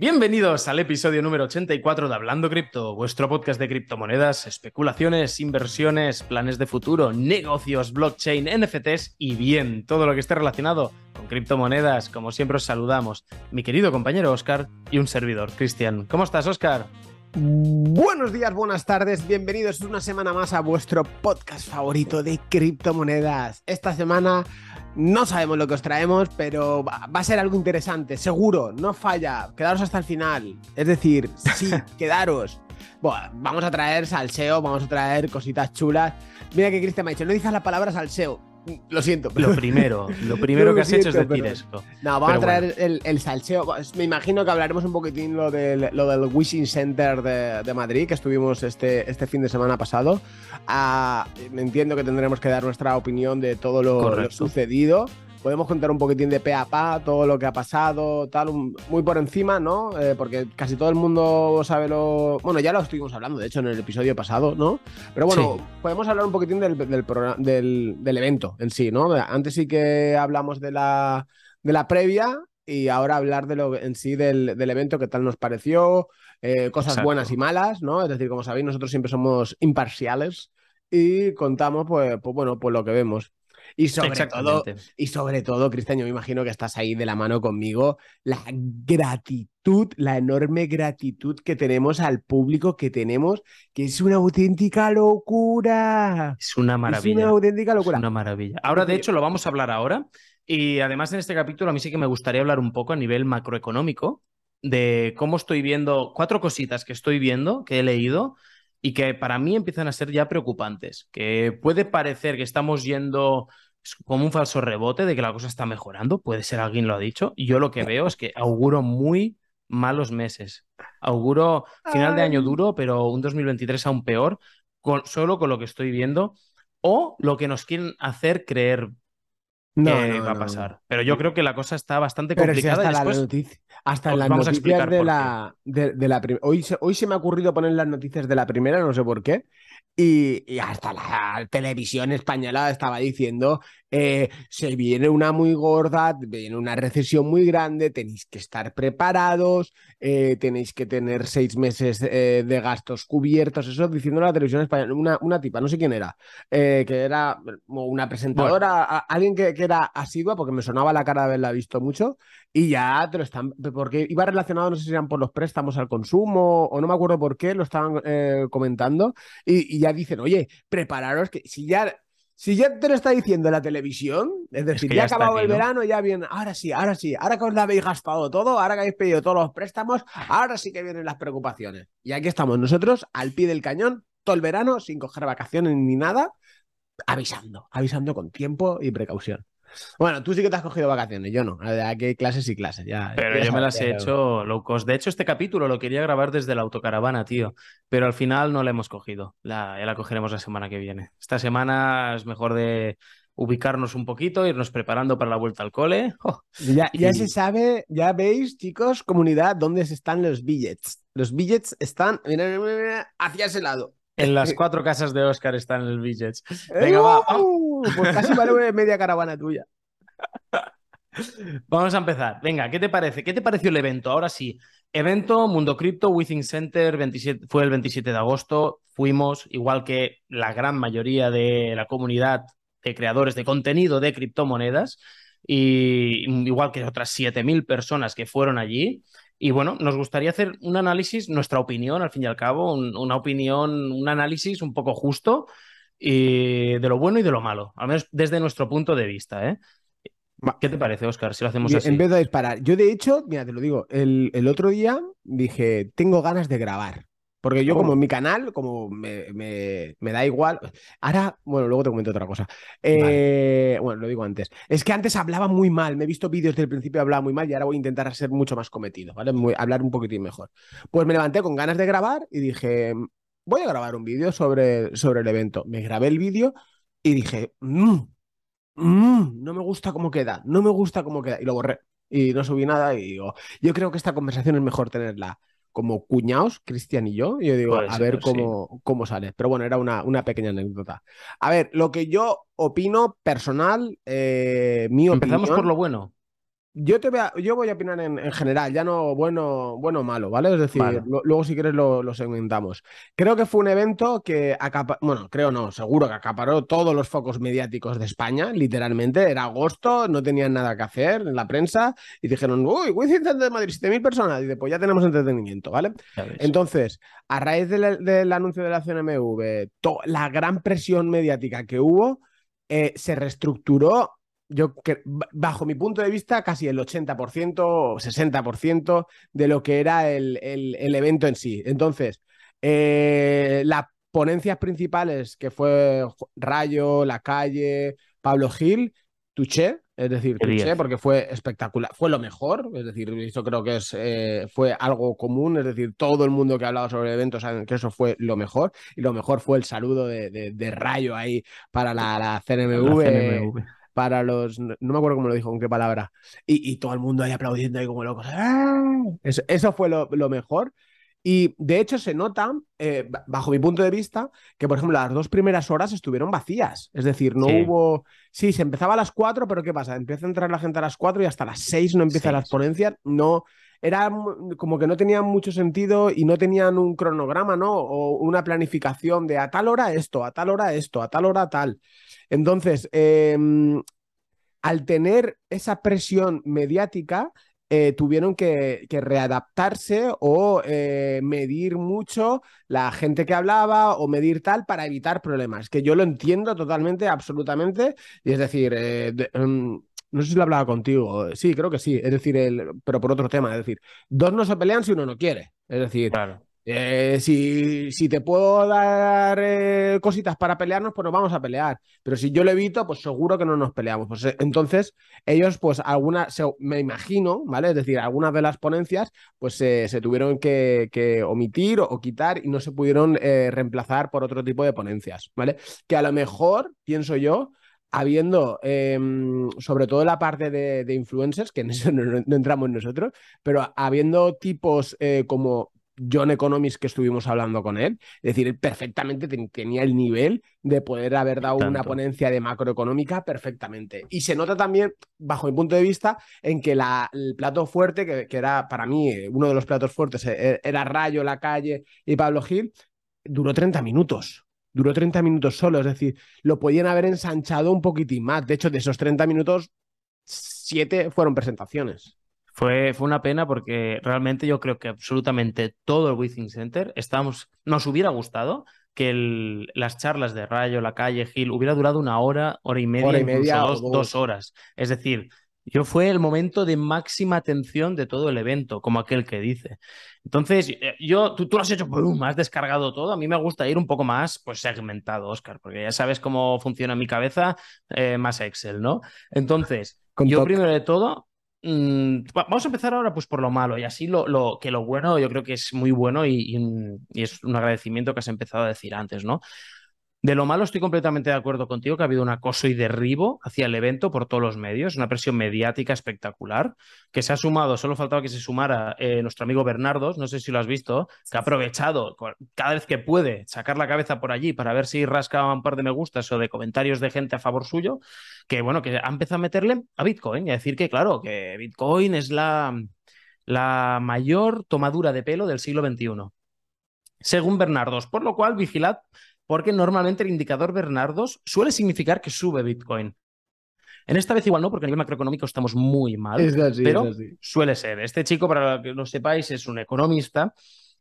Bienvenidos al episodio número 84 de Hablando Cripto, vuestro podcast de criptomonedas, especulaciones, inversiones, planes de futuro, negocios, blockchain, NFTs y bien, todo lo que esté relacionado con criptomonedas. Como siempre os saludamos, mi querido compañero Oscar y un servidor, Cristian. ¿Cómo estás, Oscar? Buenos días, buenas tardes, bienvenidos una semana más a vuestro podcast favorito de criptomonedas. Esta semana no sabemos lo que os traemos, pero va a ser algo interesante, seguro, no falla. Quedaros hasta el final. Es decir, sí, quedaros. Bueno, vamos a traer salseo, vamos a traer cositas chulas. Mira que Cristian me ha dicho, no dices la palabra salseo. Lo siento. Pero... Lo primero, lo primero que has hecho es decir esto. No, vamos a traer el, salseo. Me imagino que hablaremos un poquitín lo del, lo del Wishing Center de, Madrid, que estuvimos este, este fin de semana pasado. Ah, entiendo que tendremos que dar nuestra opinión de todo lo sucedido podemos contar un poquitín de pe a pa, todo lo que ha pasado, tal, muy por encima, ¿no? Eh, porque casi todo el mundo sabe lo. Bueno, ya lo estuvimos hablando, de hecho, en el episodio pasado, ¿no? Pero bueno, podemos hablar un poquitín del, del, del, evento en sí, ¿no? Antes sí que hablamos de la, de la previa y ahora hablar de lo en sí del, evento, qué tal nos pareció, eh, cosas buenas y malas, ¿no? Es decir, como sabéis, nosotros siempre somos imparciales y contamos, pues, pues bueno, pues lo que vemos. Y sobre todo, y sobre todo, Cristian, yo me imagino que estás ahí de la mano conmigo, la gratitud, la enorme gratitud que tenemos al público que tenemos, que es una auténtica locura. Es una maravilla. Es una auténtica locura. Es una maravilla. Ahora, de hecho, lo vamos a hablar ahora. Y además, en este capítulo, a mí sí que me gustaría hablar un poco a nivel macroeconómico de cómo estoy viendo, cuatro cositas que estoy viendo, que he leído, y que para mí empiezan a ser ya preocupantes, que puede parecer que estamos yendo como un falso rebote de que la cosa está mejorando, puede ser alguien lo ha dicho, y yo lo que veo es que auguro muy malos meses, auguro final de año duro, pero un 2023 aún peor, con, solo con lo que estoy viendo, o lo que nos quieren hacer creer no, que va a pasar. Pero yo creo que la cosa está bastante complicada. hasta, hasta las noticias de la, de, la hoy, hoy se me ha ocurrido poner las noticias de la primera, no sé por qué. Y, hasta la televisión española estaba diciendo, eh, se viene una muy gorda, viene una recesión muy grande, tenéis que estar preparados, eh, tenéis que tener seis meses eh, de gastos cubiertos, eso diciendo la televisión española, una, una tipa, no sé quién era, que era una presentadora, alguien que, que, era asidua, porque me sonaba la cara de haberla visto mucho, y ya te lo están, porque iba relacionado, no sé si eran por los préstamos al consumo, o no me acuerdo por qué, lo estaban comentando, y, y ya dicen, oye, prepararos que si ya, si ya te lo está diciendo la televisión, es decir, ya, ha acabado el verano, ya bien, ahora sí, ahora sí, ahora que os lo habéis gastado todo, ahora que habéis pedido todos los préstamos, ahora sí que vienen las preocupaciones. Y aquí estamos nosotros, al pie del cañón, todo el verano, sin coger vacaciones ni nada, avisando, avisando con tiempo y precaución. Bueno, tú sí que te has cogido vacaciones, yo no. Aquí hay clases y clases. Ya, pero yo me las he hecho low cost. De hecho, este capítulo lo quería grabar desde la autocaravana, tío. Pero al final no la hemos cogido. La, ya la cogeremos la semana que viene. Esta semana es mejor de ubicarnos un poquito, irnos preparando para la vuelta al cole. Oh, ya, ya se sabe, ya veis, chicos, comunidad, dónde están los billets. Los billets están hacia ese lado. En las cuatro casas de Oscar están los billets. Venga, va. Uh, pues casi vale media caravana tuya. Vamos a empezar. Venga, ¿qué te parece? ¿Qué te pareció el evento? Ahora sí. Evento Mundo Cripto Within Center 27, fue el 27 de agosto. Fuimos, igual que la gran mayoría de la comunidad de creadores de contenido de criptomonedas, y igual que otras 7.000 personas que fueron allí. Y bueno, nos gustaría hacer un análisis, nuestra opinión, al fin y al cabo, una opinión, un análisis un poco justo y de lo bueno y de lo malo, al menos desde nuestro punto de vista. ¿eh? ¿Qué te parece, Oscar, si lo hacemos así? En vez de disparar, yo de hecho, mira, te lo digo, el, el otro día dije, tengo ganas de grabar. Porque yo, como en mi canal, como me, da igual. Ahora, bueno, luego te comento otra cosa. Eh, bueno, lo digo antes. Es que antes hablaba muy mal. Me he visto vídeos del principio hablaba muy mal y ahora voy a intentar ser mucho más cometido, ¿vale? hablar un poquitín mejor. Pues me levanté con ganas de grabar y dije, voy a grabar un vídeo sobre, sobre el evento. Me grabé el vídeo y dije, mmm, no me gusta cómo queda, no me gusta cómo queda. Y lo borré. Y no subí nada y digo, yo creo que esta conversación es mejor tenerla como cuñados, Cristian y yo. Y yo digo, a ver cómo, cómo sale. Pero bueno, era una, una, pequeña anécdota. A ver, lo que yo opino personal, eh, mi Empezamos por lo bueno. Yo, te voy a, yo voy a opinar en, general, ya no bueno bueno o malo, ¿vale? Es decir, luego si quieres lo, segmentamos. Creo que fue un evento que acaparó, bueno, creo no, seguro que acaparó todos los focos mediáticos de España, literalmente. Era agosto, no tenían nada que hacer en la prensa y dijeron, uy, Center de Madrid, 7.000 personas. Y dice, pues ya tenemos entretenimiento, ¿vale? Entonces, a raíz del, anuncio de la CNMV, la gran presión mediática que hubo, eh, se reestructuró yo que, bajo mi punto de vista, casi el 80% o 60% de lo que era el, evento en sí. Entonces, eh, las ponencias principales, que fue Rayo, La Calle, Pablo Gil, Tuché, es decir, Tuché, porque fue espectacular, fue lo mejor, es decir, eso creo que es, eh, fue algo común, es decir, todo el mundo que ha hablado sobre el evento sabe que eso fue lo mejor, y lo mejor fue el saludo de, Rayo ahí para la, CNMV para los. No me acuerdo cómo lo dijo, con qué palabra. Y, todo el mundo ahí aplaudiendo ahí como locos. ¡Ah! Eso, fue lo, mejor. Y de hecho se nota, eh, bajo mi punto de vista, que por ejemplo las dos primeras horas estuvieron vacías. Es decir, no hubo. Sí, se empezaba a las cuatro, pero ¿qué pasa? Empieza a entrar la gente a las cuatro y hasta las seis no empiezan las ponencias. No. Era como que no tenían mucho sentido y no tenían un cronograma, ¿no? O una planificación de a tal hora esto, a tal hora esto, a tal hora tal. Entonces, em, al tener esa presión mediática, eh, tuvieron que, readaptarse o eh, medir mucho la gente que hablaba o medir tal para evitar problemas, que yo lo entiendo totalmente, absolutamente, y es decir, eh, em, no sé si lo hablaba contigo, sí, creo que sí, es decir, el, pero por otro tema, es decir, dos no se pelean si uno no quiere, es decir, claro. Eh, si, si, te puedo dar eh, cositas para pelearnos, pues nos vamos a pelear. Pero si yo lo evito, pues seguro que no nos peleamos. Pues eh, entonces, ellos, pues algunas, me imagino, ¿vale? Es decir, algunas de las ponencias, pues se tuvieron que, omitir o, quitar y no se pudieron reemplazar por otro tipo de ponencias, ¿vale? Que a lo mejor, pienso yo, habiendo, em, sobre todo la parte de, influencers, que en eso no, entramos nosotros, pero habiendo tipos como John Economist que estuvimos hablando con él. Es decir, él perfectamente tenía el nivel de poder haber dado una ponencia de macroeconómica perfectamente. Y se nota también, bajo mi punto de vista, en que la, el plato fuerte, que, era para mí eh, uno de los platos fuertes, eh, era Rayo, La Calle y Pablo Gil, duró 30 minutos. Duró 30 minutos solo, es decir, lo podían haber ensanchado un poquitín más. De hecho, de esos 30 minutos, 7 fueron presentaciones. Fue, fue una pena porque realmente yo creo que absolutamente todo el Withing Center estábamos, nos hubiera gustado que las charlas de Rayo, La Calle, Gil hubiera durado una hora, hora y media, media dos, horas. Es decir, yo fue el momento de máxima atención de todo el evento, como aquel que dice. Entonces, eh, yo, tú, tú lo has hecho, boom, has descargado todo. A mí me gusta ir un poco más pues, segmentado, Oscar, porque ya sabes cómo funciona mi cabeza, eh, más Excel, ¿no? Entonces, yo primero de todo Mm, vamos a empezar ahora pues por lo malo y así lo, lo, que lo bueno yo creo que es muy bueno y, y, es un agradecimiento que has empezado a decir antes, ¿no? De lo malo estoy completamente de acuerdo contigo que ha habido un acoso y derribo hacia el evento por todos los medios, una presión mediática espectacular, que se ha sumado, solo faltaba que se sumara eh, nuestro amigo Bernardos, no sé si lo has visto, que ha aprovechado cada vez que puede sacar la cabeza por allí para ver si rasca un par de me gustas o de comentarios de gente a favor suyo, que bueno, que ha empezado a meterle a Bitcoin y a decir que claro, que Bitcoin es la, la mayor tomadura de pelo del siglo XXI según Bernardos, por lo cual vigilad porque normalmente el indicador Bernardos suele significar que sube Bitcoin. En esta vez igual no, porque a nivel macroeconómico estamos muy mal, pero suele ser. Este chico, para que lo sepáis, es un economista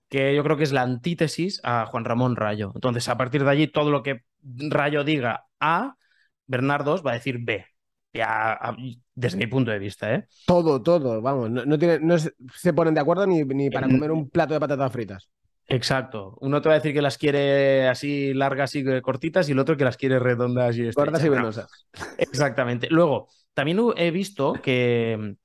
que yo creo que es la antítesis a Juan Ramón Rayo. Entonces, a partir de allí, todo lo que Rayo diga A, Bernardos va a decir B. desde mi punto de vista, ¿eh? Todo, todo, vamos, no, tiene, no se ponen de acuerdo ni, ni para comer un plato de patatas fritas. Exacto. Uno te va a decir que las quiere así largas y cortitas y el otro que las quiere redondas y Cortas y venosas. exactamente. Luego, también he visto que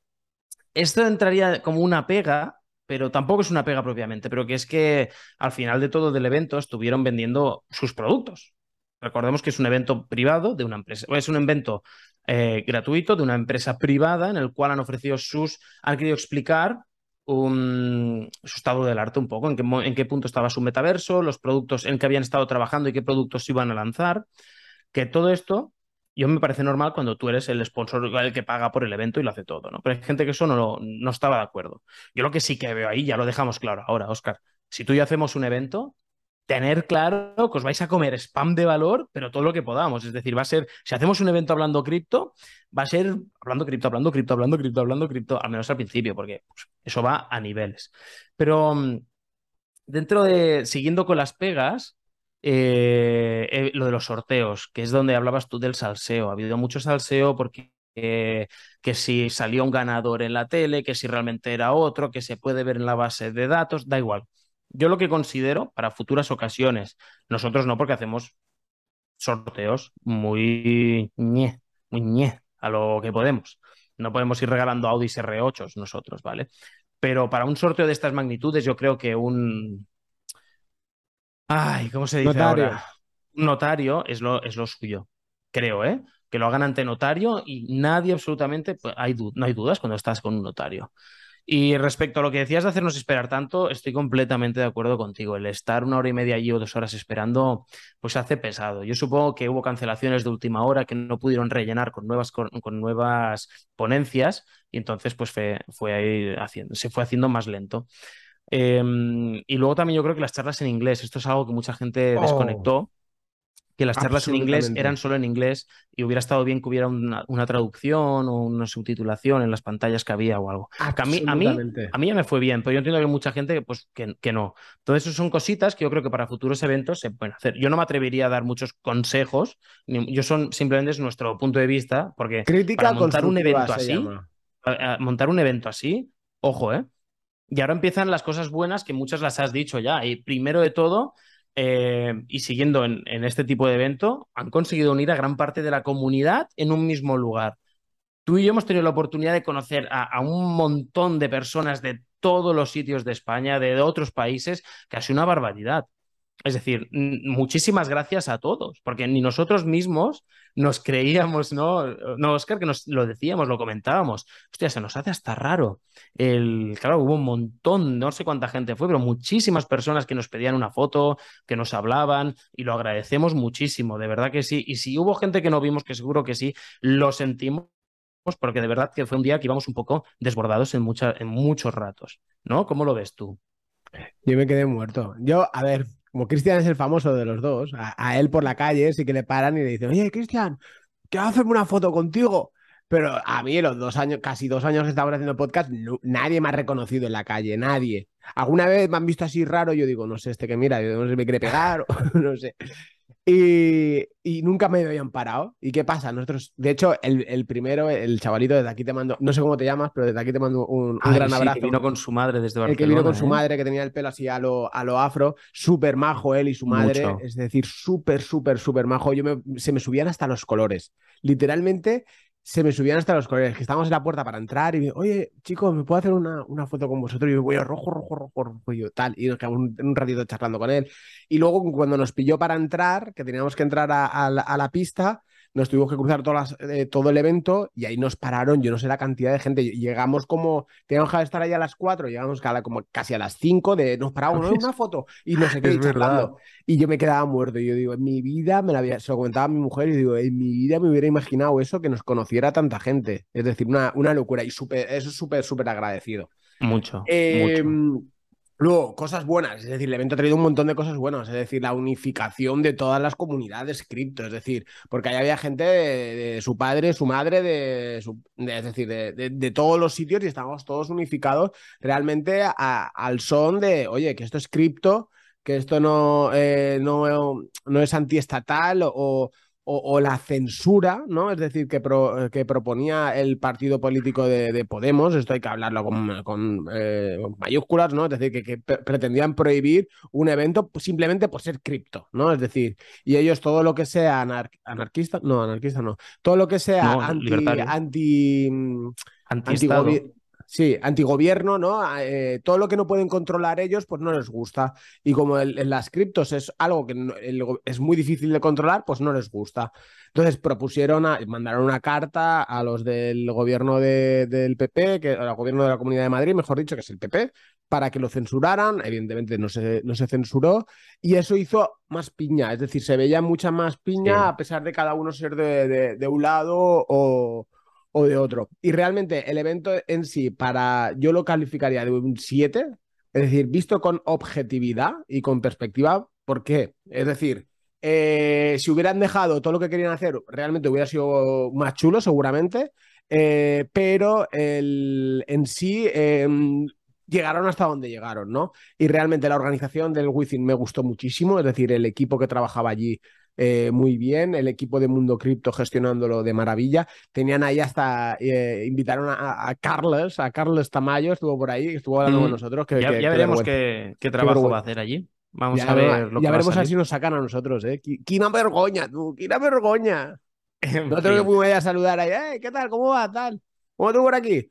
esto entraría como una pega, pero tampoco es una pega propiamente, pero que es que al final de todo del evento estuvieron vendiendo sus productos. Recordemos que es un evento privado de una empresa, es un evento eh, gratuito de una empresa privada en el cual han ofrecido sus, han querido explicar un, su estado del arte un poco, en qué, en qué punto estaba su metaverso, los productos en que habían estado trabajando y qué productos iban a lanzar, que todo esto yo me parece normal cuando tú eres el sponsor el que paga por el evento y lo hace todo, ¿no? Pero hay gente que eso no, no estaba de acuerdo. Yo lo que sí que veo ahí, ya lo dejamos claro ahora, Oscar, si tú y yo hacemos un evento, tener claro que os vais a comer spam de valor, pero todo lo que podamos. Es decir, va a ser, si hacemos un evento hablando cripto, va a ser hablando cripto, hablando cripto, hablando cripto, hablando cripto, al menos al principio, porque pues, eso va a niveles. Pero mm, dentro de, siguiendo con las pegas, eh, eh, lo de los sorteos, que es donde hablabas tú del salseo. Ha habido mucho salseo porque que si salió un ganador en la tele, que si realmente era otro, que se puede ver en la base de datos, da igual. Yo lo que considero para futuras ocasiones, nosotros no, porque hacemos sorteos muy ñe, muy ñe, a lo que podemos. No podemos ir regalando Audis R8 nosotros, ¿vale? Pero para un sorteo de estas magnitudes, yo creo que un, Ay, ¿cómo se dice notario. ahora? Notario es lo, es lo suyo, creo, ¿eh? Que lo hagan ante notario y nadie absolutamente, pues, hay no hay dudas cuando estás con un notario. Y respecto a lo que decías de hacernos esperar tanto, estoy completamente de acuerdo contigo. El estar una hora y media allí o dos horas esperando, pues hace pesado. Yo supongo que hubo cancelaciones de última hora que no pudieron rellenar con nuevas, con, nuevas ponencias y entonces pues fue, fue haciendo, se fue haciendo más lento. Em, y luego también yo creo que las charlas en inglés, esto es algo que mucha gente oh. desconectó, que las charlas en inglés eran solo en inglés y hubiera estado bien que hubiera una, traducción o una subtitulación en las pantallas que había o algo. a, mí, a, mí, a mí ya me fue bien, pero yo entiendo que hay mucha gente pues, que, que no. Entonces, son cositas que yo creo que para futuros eventos se pueden hacer. Yo no me atrevería a dar muchos consejos, yo son simplemente es nuestro punto de vista, porque Crítica montar un evento así, montar un evento así, ojo, ¿eh? Y ahora empiezan las cosas buenas que muchas las has dicho ya. Y primero de todo, eh, y siguiendo en, este tipo de evento, han conseguido unir a gran parte de la comunidad en un mismo lugar. Tú y yo hemos tenido la oportunidad de conocer a, un montón de personas de todos los sitios de España, de, otros países, casi una barbaridad. Es decir, muchísimas gracias a todos, porque ni nosotros mismos nos creíamos, ¿no? No, Oscar, que nos lo decíamos, lo comentábamos. Hostia, se nos hace hasta raro. El, claro, hubo un montón, no sé cuánta gente fue, pero muchísimas personas que nos pedían una foto, que nos hablaban, y lo agradecemos muchísimo, de verdad que sí. Y si hubo gente que no vimos, que seguro que sí, lo sentimos porque de verdad que fue un día que íbamos un poco desbordados en, en muchos ratos, ¿no? ¿Cómo lo ves tú? Yo me quedé muerto. Yo, a ver, como Cristian es el famoso de los dos, a, él por la calle sí que le paran y le dicen, oye, Cristian, quiero hacerme una foto contigo. Pero a mí, los dos años, casi dos años que estamos haciendo podcast, nadie me ha reconocido en la calle, nadie. Alguna vez me han visto así raro, yo digo, no sé, este que mira, no sé, me quiere pegar, no sé. Y, nunca me habían parado. ¿Y qué pasa? Nosotros, de hecho, el, primero, el chavalito, desde aquí te mando, no sé cómo te llamas, pero desde aquí te mando un, gran abrazo. El que vino con su madre desde Barcelona. El que vino con su ¿eh? madre, que tenía el pelo así a lo, a lo afro, súper majo él y su madre. Es decir, súper, súper, súper majo. Yo se me subían hasta los colores. Literalmente, se me subían hasta los colores, que estábamos en la puerta para entrar y me, oye, chicos, ¿me puedo hacer una, una, foto con vosotros? Y yo a rojo, rojo, rojo, rojo, y yo, tal, y nos quedamos un, ratito charlando con él. Y luego cuando nos pilló para entrar, que teníamos que entrar a la pista, nos tuvimos que cruzar todas eh, todo el evento y ahí nos pararon, yo no sé la cantidad de gente, llegamos como, teníamos que estar ahí a las 4, llegamos como casi a las 5 de, nos paramos, ¿no? una foto y no sé qué, y yo me quedaba muerto y yo digo, en mi vida, me la había, se lo comentaba a mi mujer y digo, en mi vida me hubiera imaginado eso, que nos conociera tanta gente, es decir, una, una locura y súper, eso es súper, súper agradecido. Mucho, mucho. Luego, cosas buenas, es decir, el evento ha traído un montón de cosas buenas, es decir, la unificación de todas las comunidades cripto, es decir, porque ahí había gente de, su padre, su madre, de, es decir, de, todos los sitios y estábamos todos unificados realmente al son de, oye, que esto es cripto, que esto no, eh, no, no es antiestatal o, o, la censura, ¿no? Es decir, que, que proponía el partido político de, Podemos, esto hay que hablarlo con, eh, mayúsculas, ¿no? Es decir, que, pretendían prohibir un evento simplemente por ser cripto, ¿no? Es decir, y ellos todo lo que sea anarquista, no, anarquista no, todo lo que sea anti, anti, anti, Sí, antigobierno, ¿no? Eh, todo lo que no pueden controlar ellos, pues no les gusta. Y como en las criptos es algo que es muy difícil de controlar, pues no les gusta. Entonces propusieron, a, mandaron una carta a los del gobierno del PP, que, al gobierno de la Comunidad de Madrid, mejor dicho, que es el PP, para que lo censuraran, evidentemente no se, no se censuró, y eso hizo más piña, es decir, se veía mucha más piña a pesar de cada uno ser de, de, un lado o, o, de otro. Y realmente el evento en sí, para yo lo calificaría de un 7, es decir, visto con objetividad y con perspectiva, ¿por qué? Es decir, eh, si hubieran dejado todo lo que querían hacer, realmente hubiera sido más chulo, seguramente. Eh, pero el, en sí em, llegaron hasta donde llegaron, ¿no? Y realmente la organización del Within me gustó muchísimo, es decir, el equipo que trabajaba allí eh, muy bien, el equipo de Mundo Cripto gestionándolo de maravilla. Tenían ahí hasta, invitaron a, Carlos, a Carlos Tamayo, estuvo por ahí, estuvo hablando con nosotros. Que, ya, veremos qué, trabajo va a hacer allí. Vamos a ver lo ya veremos a si nos sacan a nosotros, ¿eh? ¡Quina vergoña, tú! ¡Quina vergoña! no tengo que vaya a saludar ahí, ¿eh? ¿Qué tal? ¿Cómo va? ¿Tal? ¿Cómo tú por aquí?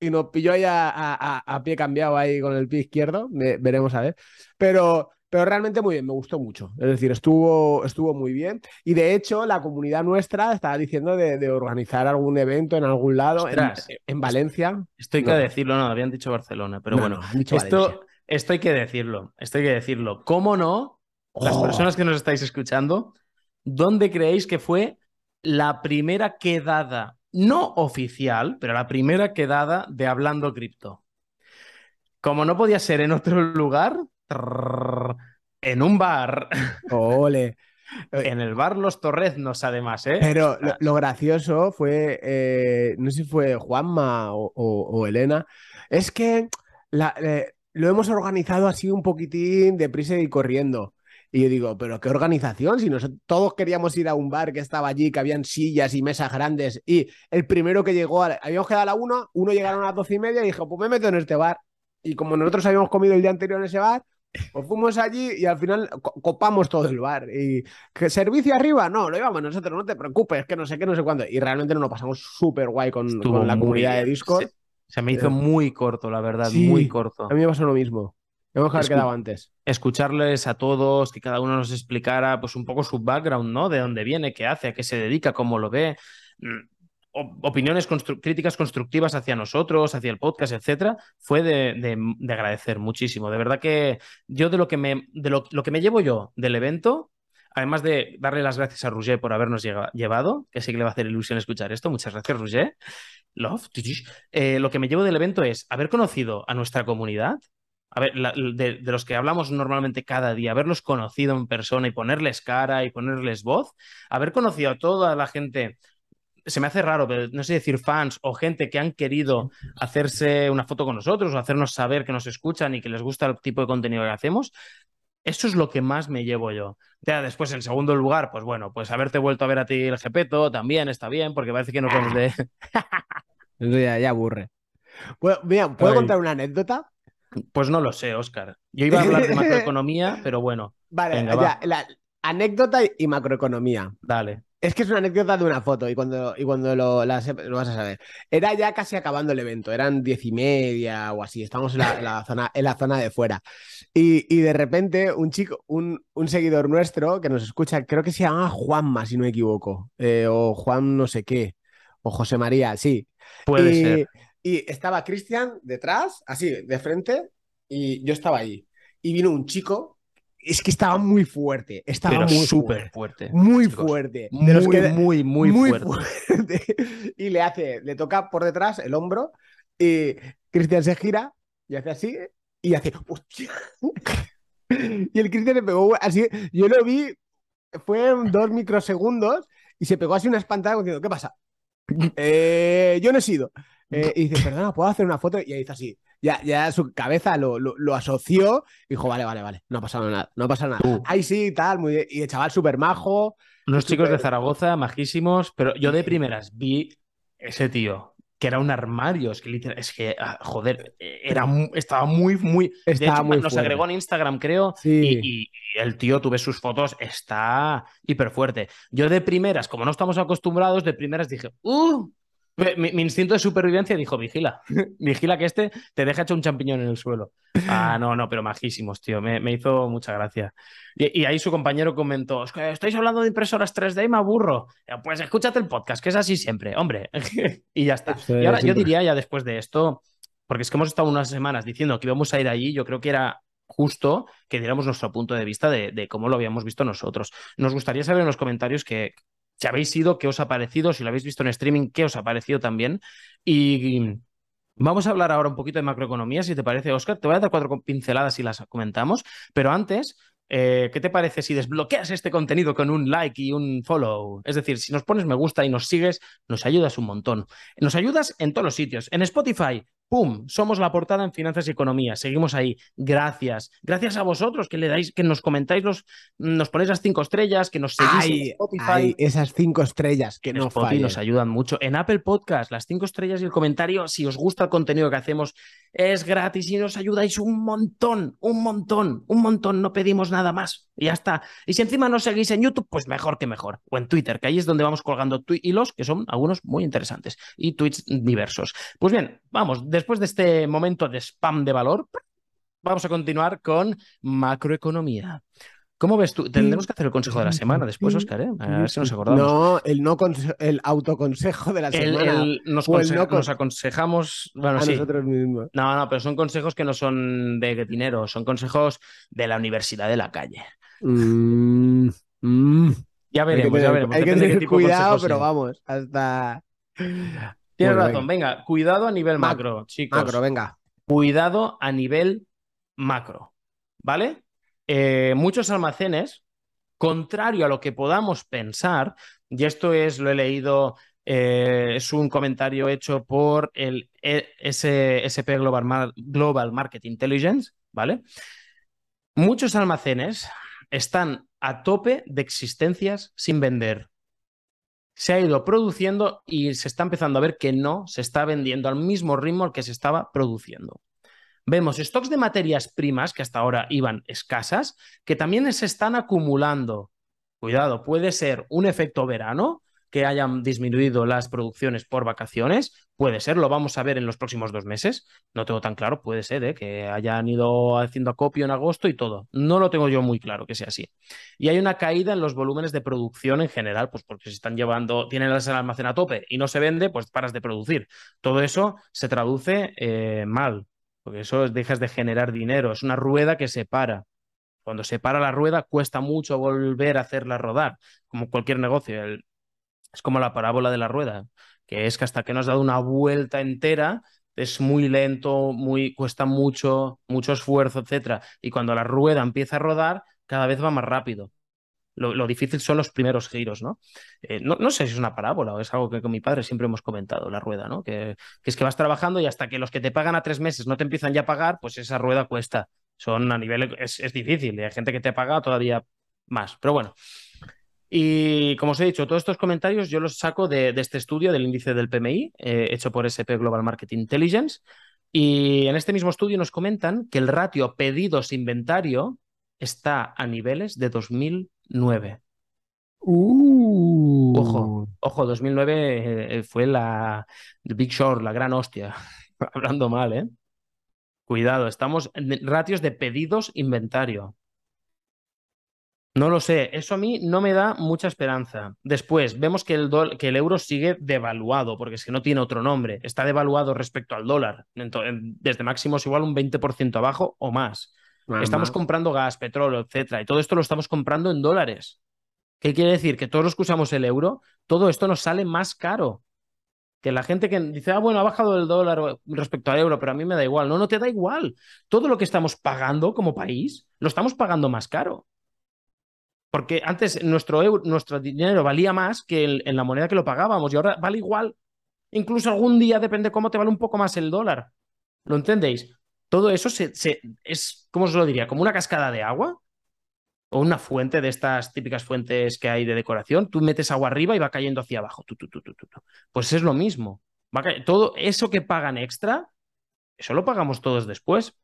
Y nos pilló ahí a, pie cambiado ahí con el pie izquierdo. veremos a ver. Pero, pero realmente muy bien, me gustó mucho. Es decir, estuvo, estuvo muy bien. Y de hecho, la comunidad nuestra estaba diciendo de, organizar algún evento en algún lado, en, Valencia. Esto hay que decirlo, no, habían dicho Barcelona, pero bueno, esto, esto hay que decirlo, esto hay que decirlo. ¿Cómo no? Las oh. personas que nos estáis escuchando, ¿dónde creéis que fue la primera quedada, no oficial, pero la primera quedada de Hablando Cripto? Como no podía ser en otro lugar, en un bar. Ole. En el bar Los Torreznos, además, ¿eh? Pero lo, gracioso fue, eh, no sé si fue Juanma o, Elena, es que eh, lo hemos organizado así un poquitín deprisa y corriendo. Y yo digo, pero qué organización, si nosotros todos queríamos ir a un bar que estaba allí, que habían sillas y mesas grandes, y el primero que llegó, habíamos quedado a la una, uno llegaron a las doce y media y dijo, pues me meto en este bar. Y como nosotros habíamos comido el día anterior en ese bar, pues fuimos allí y al final copamos todo el bar. ¿Y que servicio arriba? No, lo llevamos nosotros, no te preocupes, que no sé qué, no sé cuándo. Y realmente nos lo pasamos súper guay con, la comunidad de Discord. Se me hizo muy corto, la verdad, muy corto. A mí me pasó lo mismo. Quedado antes. Escucharles a todos, que cada uno nos explicara pues un poco su background, ¿no? De dónde viene, qué hace, a qué se dedica, cómo lo ve. Mm, opiniones, críticas constructivas hacia nosotros, hacia el podcast, etcétera, fue de, agradecer muchísimo. De verdad que yo de lo que me, de lo, que me llevo yo del evento, además de darle las gracias a Roger por habernos llevado, que sé que le va a hacer ilusión escuchar esto, muchas gracias Roger, Love. Eh, lo que me llevo del evento es haber conocido a nuestra comunidad, a ver, de, los que hablamos normalmente cada día, haberlos conocido en persona y ponerles cara y ponerles voz, haber conocido a toda la gente, se me hace raro, pero no sé decir fans o gente que han querido hacerse una foto con nosotros o hacernos saber que nos escuchan y que les gusta el tipo de contenido que hacemos. Eso es lo que más me llevo yo. Ya después, en segundo lugar, pues bueno, pues haberte vuelto a ver a ti el Gepeto también está bien, porque parece que nos vamos de. ya, ya aburre. ¿Puedo, ¿puedo contar una anécdota? Pues no lo sé, Oscar. Yo iba a hablar de macroeconomía, pero bueno. Vale, ya, la anécdota y macroeconomía. Dale. Es que es una anécdota de una foto y cuando, y cuando lo, vas a saber. Era ya casi acabando el evento, eran diez y media o así, estamos en la, zona, en la zona de fuera. Y, de repente un chico, un, un, seguidor nuestro que nos escucha, creo que se llama Juanma, si no me equivoco, eh, o Juan no sé qué, o José María, sí. Puede ser. Y estaba Cristian detrás, así, de frente, y yo estaba ahí. Y vino un chico, es que estaba muy fuerte, estaba muy súper fuerte. Muy fuerte. De los que, muy, muy, muy fuerte. Y le hace, le toca por detrás el hombro, y Cristian se gira y hace así, y hace, ¡hostia! Y el Cristian le pegó así, yo lo vi, fue en dos microsegundos, y se pegó así una espantada diciendo, ¿qué pasa? Eh, yo no he sido. Eh, y dice, perdona, ¿puedo hacer una foto? Y ahí dice así. Ya, ya su cabeza lo, lo, asoció y dijo, vale, vale, vale, no ha pasado nada, no ha pasado nada. Uh. Ahí sí, tal, muy Y el chaval súper majo. Unos chicos de Zaragoza, majísimos, pero yo de primeras vi ese tío, que era un armario, es que es que, ah, joder, era, estaba muy, muy... Estaba muy nos agregó en Instagram, creo, y, el tío, tuve sus fotos, está hiper fuerte. Yo de primeras, como no estamos acostumbrados, de primeras dije, ¡uh! Mi, instinto de supervivencia dijo, vigila, vigila que este te deja hecho un champiñón en el suelo. Ah, no, no, pero majísimos, tío, me, hizo mucha gracia. Y, ahí su compañero comentó, estáis hablando de impresoras 3D y me aburro. Pues escúchate el podcast, que es así siempre, hombre. y ya está. y ahora yo diría ya después de esto, porque es que hemos estado unas semanas diciendo que íbamos a ir allí, yo creo que era justo que diéramos nuestro punto de vista de, cómo lo habíamos visto nosotros. Nos gustaría saber en los comentarios que si habéis ido, qué os ha parecido, si lo habéis visto en streaming, qué os ha parecido también. Y vamos a hablar ahora un poquito de macroeconomía, si te parece, Oscar. Te voy a dar cuatro pinceladas y las comentamos, pero antes eh, ¿Qué te parece si desbloqueas este contenido con un like y un follow? Es decir, si nos pones me gusta y nos sigues, nos ayudas un montón. Nos ayudas en todos los sitios. En Spotify, ¡Pum! Somos la portada en Finanzas y Economía. Seguimos ahí. Gracias. Gracias a vosotros que le dais, que nos comentáis los, nos ponéis las cinco estrellas, que nos seguís en Spotify. esas cinco estrellas que Spotify nos ayudan mucho. En Apple Podcast, las cinco estrellas y el comentario, si os gusta el contenido que hacemos, es gratis y nos ayudáis un montón, un montón, un montón. No pedimos nada más. Y ya está. Y si encima nos seguís en YouTube, pues mejor que mejor. O en Twitter, que ahí es donde vamos colgando hilos, que son algunos muy interesantes. Y tweets diversos. Pues bien, vamos después de este momento de spam de valor, vamos a continuar con macroeconomía. ¿Cómo ves tú? Tendremos que hacer el consejo de la semana después, Oscar, ¿eh? A ver si nos acordamos. No, el, no el autoconsejo de la semana. nos, nos, aconsejamos. Bueno, a nosotros mismos. No, no, pero son consejos que no son de dinero, son consejos de la universidad de la calle. Mm, mm. Ya veremos, ya veremos. Hay que tener cuidado, pero vamos, hasta. Tienes razón, venga. cuidado a nivel macro, chicos. Macro, venga. Cuidado a nivel macro, ¿vale? Eh, muchos almacenes, contrario a lo que podamos pensar, y esto es, lo he leído, eh, es un comentario hecho por el e, SP Global, Global Market Intelligence, ¿vale? Muchos almacenes están a tope de existencias sin vender se ha ido produciendo y se está empezando a ver que no se está vendiendo al mismo ritmo al que se estaba produciendo. Vemos stocks de materias primas que hasta ahora iban escasas, que también se están acumulando. Cuidado, puede ser un efecto verano que hayan disminuido las producciones por vacaciones. Puede ser, lo vamos a ver en los próximos dos meses. No tengo tan claro, puede ser, ¿eh? que hayan ido haciendo acopio en agosto y todo. No lo tengo yo muy claro que sea así. Y hay una caída en los volúmenes de producción en general, pues porque se están llevando, tienen el almacén a tope y no se vende, pues paras de producir. Todo eso se traduce eh, mal, porque eso dejas de generar dinero. Es una rueda que se para. Cuando se para la rueda cuesta mucho volver a hacerla rodar, como cualquier negocio. Es como la parábola de la rueda, que es que hasta que no has dado una vuelta entera, es muy lento, muy, cuesta mucho, mucho esfuerzo, etc. Y cuando la rueda empieza a rodar, cada vez va más rápido. Lo, difícil son los primeros giros, eh, ¿no? ¿no? sé si es una parábola o es algo que con mi padre siempre hemos comentado, la rueda, ¿no? Que, es que vas trabajando y hasta que los que te pagan a tres meses no te empiezan ya a pagar, pues esa rueda cuesta. Son a nivel, es, es difícil, y hay gente que te paga todavía más. Pero bueno, y como os he dicho, todos estos comentarios yo los saco de, este estudio del índice del PMI, eh, hecho por SP Global Market Intelligence. Y en este mismo estudio nos comentan que el ratio pedidos-inventario está a niveles de 2009. Uh. Ojo, ojo, 2009 eh, fue la Big Short, la gran hostia. Hablando mal, ¿eh? Cuidado, estamos en ratios de pedidos-inventario. No lo sé, eso a mí no me da mucha esperanza. Después, vemos que el, que el euro sigue devaluado, porque es que no tiene otro nombre. Está devaluado respecto al dólar. desde máximos igual un 20% abajo o más. estamos comprando gas, petróleo, etcétera, y todo esto lo estamos comprando en dólares. ¿Qué quiere decir? Que todos los que usamos el euro, todo esto nos sale más caro. Que la gente que dice, ah, bueno, ha bajado el dólar respecto al euro, pero a mí me da igual. No, no te da igual. Todo lo que estamos pagando como país, lo estamos pagando más caro. Porque antes nuestro, nuestro dinero valía más que en la moneda que lo pagábamos y ahora vale igual. Incluso algún día, depende cómo te vale un poco más el dólar. ¿Lo entendéis? Todo eso se, es, ¿cómo os lo diría? Como una cascada de agua o una fuente de estas típicas fuentes que hay de decoración. Tú metes agua arriba y va cayendo hacia abajo. pues es lo mismo. todo eso que pagan extra, eso lo pagamos todos después.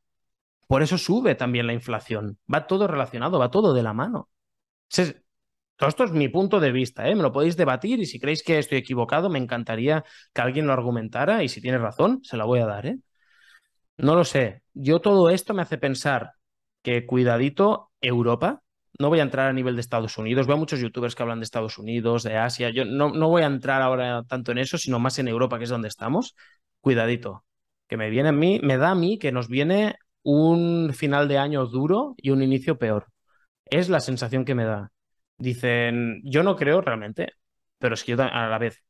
Por eso sube también la inflación. Va todo relacionado, va todo de la mano. Todo esto es mi punto de vista, ¿eh? me lo podéis debatir y si creéis que estoy equivocado, me encantaría que alguien lo argumentara y si tiene razón, se la voy a dar. ¿eh? No lo sé. Yo todo esto me hace pensar que cuidadito Europa. No voy a entrar a nivel de Estados Unidos. Veo muchos youtubers que hablan de Estados Unidos, de Asia. Yo no, no voy a entrar ahora tanto en eso, sino más en Europa, que es donde estamos. Cuidadito que me viene a mí, me da a mí que nos viene un final de año duro y un inicio peor. Es la sensación que me da. Dicen, yo no creo realmente, pero es que yo a la vez,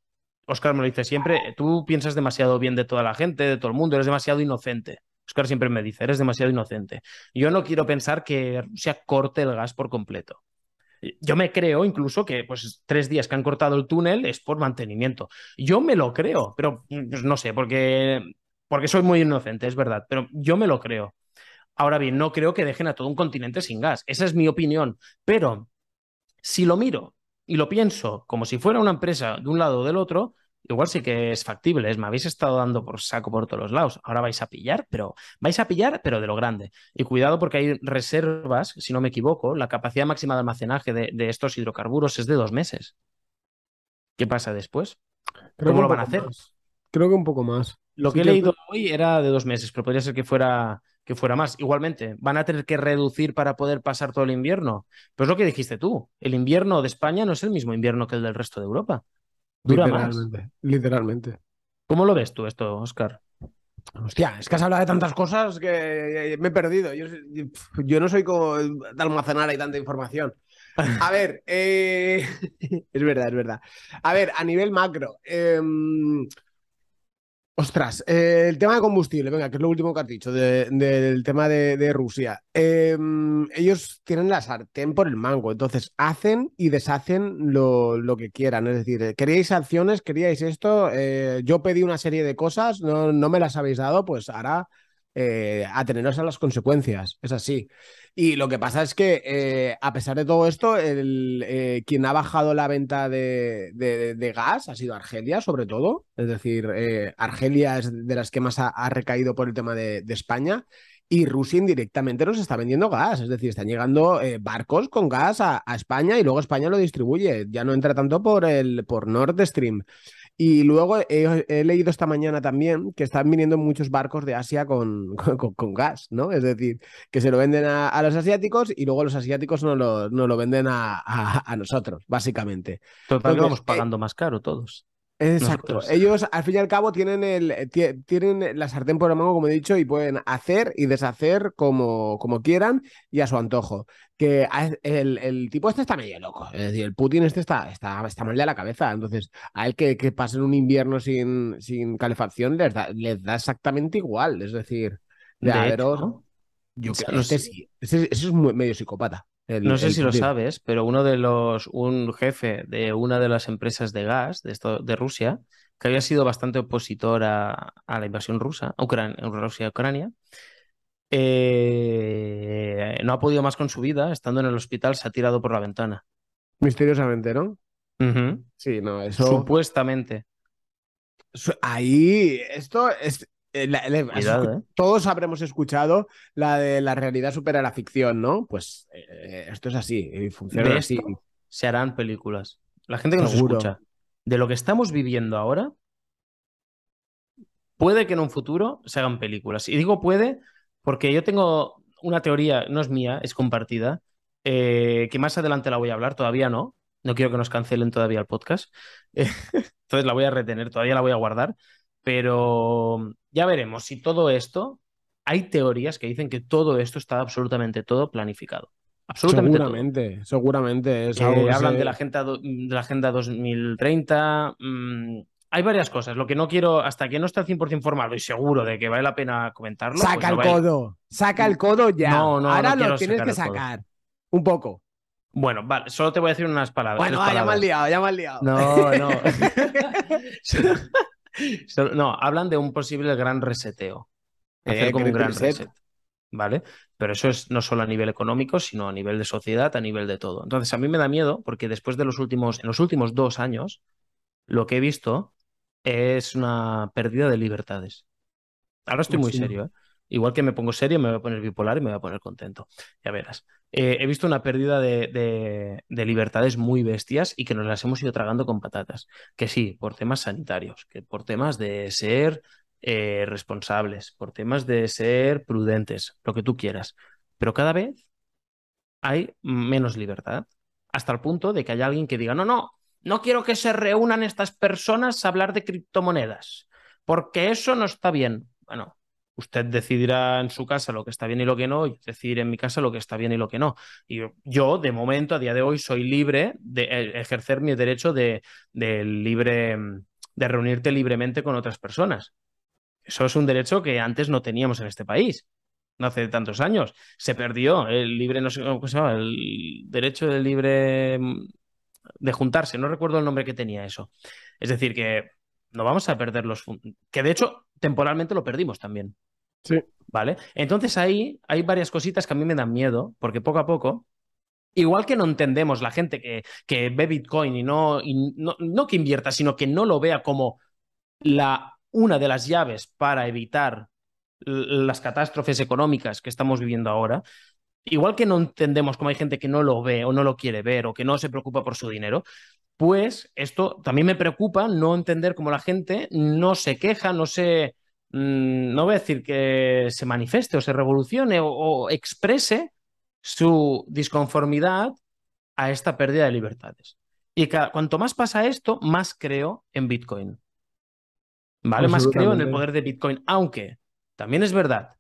Oscar me lo dice siempre, tú piensas demasiado bien de toda la gente, de todo el mundo, eres demasiado inocente. Oscar siempre me dice, eres demasiado inocente. Yo no quiero pensar que Rusia corte el gas por completo. Yo me creo incluso que pues tres días que han cortado el túnel es por mantenimiento. Yo me lo creo, pero pues, no sé, porque, porque soy muy inocente, es verdad, pero yo me lo creo. Ahora bien, no creo que dejen a todo un continente sin gas. Esa es mi opinión. Pero si lo miro y lo pienso como si fuera una empresa de un lado o del otro, igual sí que es factible. Es, me habéis estado dando por saco por todos los lados. Ahora vais a pillar, pero vais a pillar, pero de lo grande. Y cuidado porque hay reservas, si no me equivoco, la capacidad máxima de almacenaje de, estos hidrocarburos es de dos meses. ¿Qué pasa después? ¿Cómo lo van a hacer? Creo que un poco más. Lo que he leído hoy era de dos meses, pero podría ser que fuera, que fuera más. Igualmente, ¿van a tener que reducir para poder pasar todo el invierno? Pues lo que dijiste tú, el invierno de España no es el mismo invierno que el del resto de Europa. Dura literalmente, literalmente. ¿Cómo lo ves tú esto, Oscar? Hostia, es que has hablado de tantas cosas que me he perdido. Yo, no soy como de almacenar ahí tanta información. A ver, eh, es verdad, es verdad. A ver, a nivel macro, em, Ostras, eh, el tema de combustible, venga, que es lo último que has dicho del tema de, Rusia. Em, ellos tienen la sartén por el mango, entonces hacen y deshacen lo, que quieran. Es decir, queríais sanciones, queríais esto, eh, yo pedí una serie de cosas, no, no me las habéis dado, pues ahora eh, ateneros a las consecuencias. Es así. Y lo que pasa es que, eh, a pesar de todo esto, el, eh, quien ha bajado la venta de, gas ha sido Argelia, sobre todo. Es decir, eh, Argelia es de las que más ha, recaído por el tema de, España. Y Rusia indirectamente nos está vendiendo gas, es decir, están llegando barcos con gas a, a, España y luego España lo distribuye. Ya no entra tanto por el por Nord Stream. Y luego he, leído esta mañana también que están viniendo muchos barcos de Asia con, con, gas, ¿no? Es decir, que se lo venden a, los asiáticos y luego los asiáticos no lo, no lo venden a, nosotros, básicamente. Total, vamos eh, pagando más caro todos. Exacto. Ellos, al fin y al cabo, tienen, el, tienen la sartén por el mango, como he dicho, y pueden hacer y deshacer como, como quieran y a su antojo. Que el, tipo este está medio loco. Es decir, el Putin este está, está, está mal de la cabeza. Entonces, a él que, que pasen un invierno sin, sin calefacción les da, les da exactamente igual. Es decir, de, yo creo, este sí. Ese, es medio psicópata no sé si lo sabes, pero uno de los, un jefe de una de las empresas de gas de, esto, de Rusia, que había sido bastante opositor a, la invasión rusa, a Rusia-Ucrania, eh, no ha podido más con su vida, estando en el hospital se ha tirado por la ventana. Misteriosamente, ¿no? Sí, no, eso. Supuestamente. Ahí, esto es, eh, ¿eh? Todos habremos escuchado la de la realidad supera la ficción, ¿no? Pues eh, esto es así, y funciona así. Se harán películas. La gente que nos escucha, de lo que estamos viviendo ahora, puede que en un futuro se hagan películas. Y digo puede porque yo tengo una teoría, no es mía, es compartida, que más adelante la voy a hablar, todavía no. No quiero que nos cancelen todavía el podcast. entonces la voy a retener, todavía la voy a guardar. Pero ya veremos si todo esto, hay teorías que dicen que todo esto está absolutamente todo planificado. Absolutamente seguramente, seguramente. Es eh, hablan de, la agenda, de la Agenda 2030. Mm, hay varias cosas. Lo que no quiero, hasta que no esté al 100% informado y seguro de que vale la pena comentarlo. Pues saca el codo, saca el codo ya. No, no, Ahora lo tienes que sacar. Un poco. Bueno, vale, solo te voy a decir unas palabras. Bueno, ya me has liado, ya me has liado. No, no. No, hablan de un posible gran reseteo. Hacer eh, como un gran reset. ¿Vale? Pero eso es no solo a nivel económico, sino a nivel de sociedad, a nivel de todo. Entonces, a mí me da miedo porque después de los últimos, en los últimos dos años, lo que he visto es una pérdida de libertades. Ahora estoy muy serio, ¿eh? Igual que me pongo serio, me voy a poner bipolar y me voy a poner contento. Ya verás. Eh, he visto una pérdida de, libertades muy bestias y que nos las hemos ido tragando con patatas. Que sí, por temas sanitarios, que por temas de ser eh, responsables, por temas de ser prudentes, lo que tú quieras. Pero cada vez hay menos libertad. Hasta el punto de que haya alguien que diga, no, no, no quiero que se reúnan estas personas a hablar de criptomonedas, porque eso no está bien bueno, usted decidirá en su casa lo que está bien y lo que no, y decidir en mi casa lo que está bien y lo que no. Y yo, de momento, a día de hoy, soy libre de eh, ejercer mi derecho de, de libre, de reunirte libremente con otras personas. Eso es un derecho que antes no teníamos en este país no hace tantos años. Se perdió el libre, no sé cómo se llama, el derecho del libre mm, de juntarse. No recuerdo el nombre que tenía eso. Es decir, que no vamos a perder los. Que de hecho, temporalmente lo perdimos también. Sí. ¿Vale? Entonces ahí hay varias cositas que a mí me dan miedo, porque poco a poco. Igual que no entendemos la gente que, que ve Bitcoin y no, y no, no que invierta, sino que no lo vea como la, una de las llaves para evitar las catástrofes económicas que estamos viviendo ahora, igual que no entendemos cómo hay gente que no lo ve o no lo quiere ver o que no se preocupa por su dinero, pues esto también me preocupa no entender cómo la gente no se queja, no se, mm, no voy a decir que se manifieste o se revolucione o, exprese su disconformidad a esta pérdida de libertades. Y cuanto más pasa esto, más creo en Bitcoin. ¿Vale? Más creo en el poder de Bitcoin. Aunque también es verdad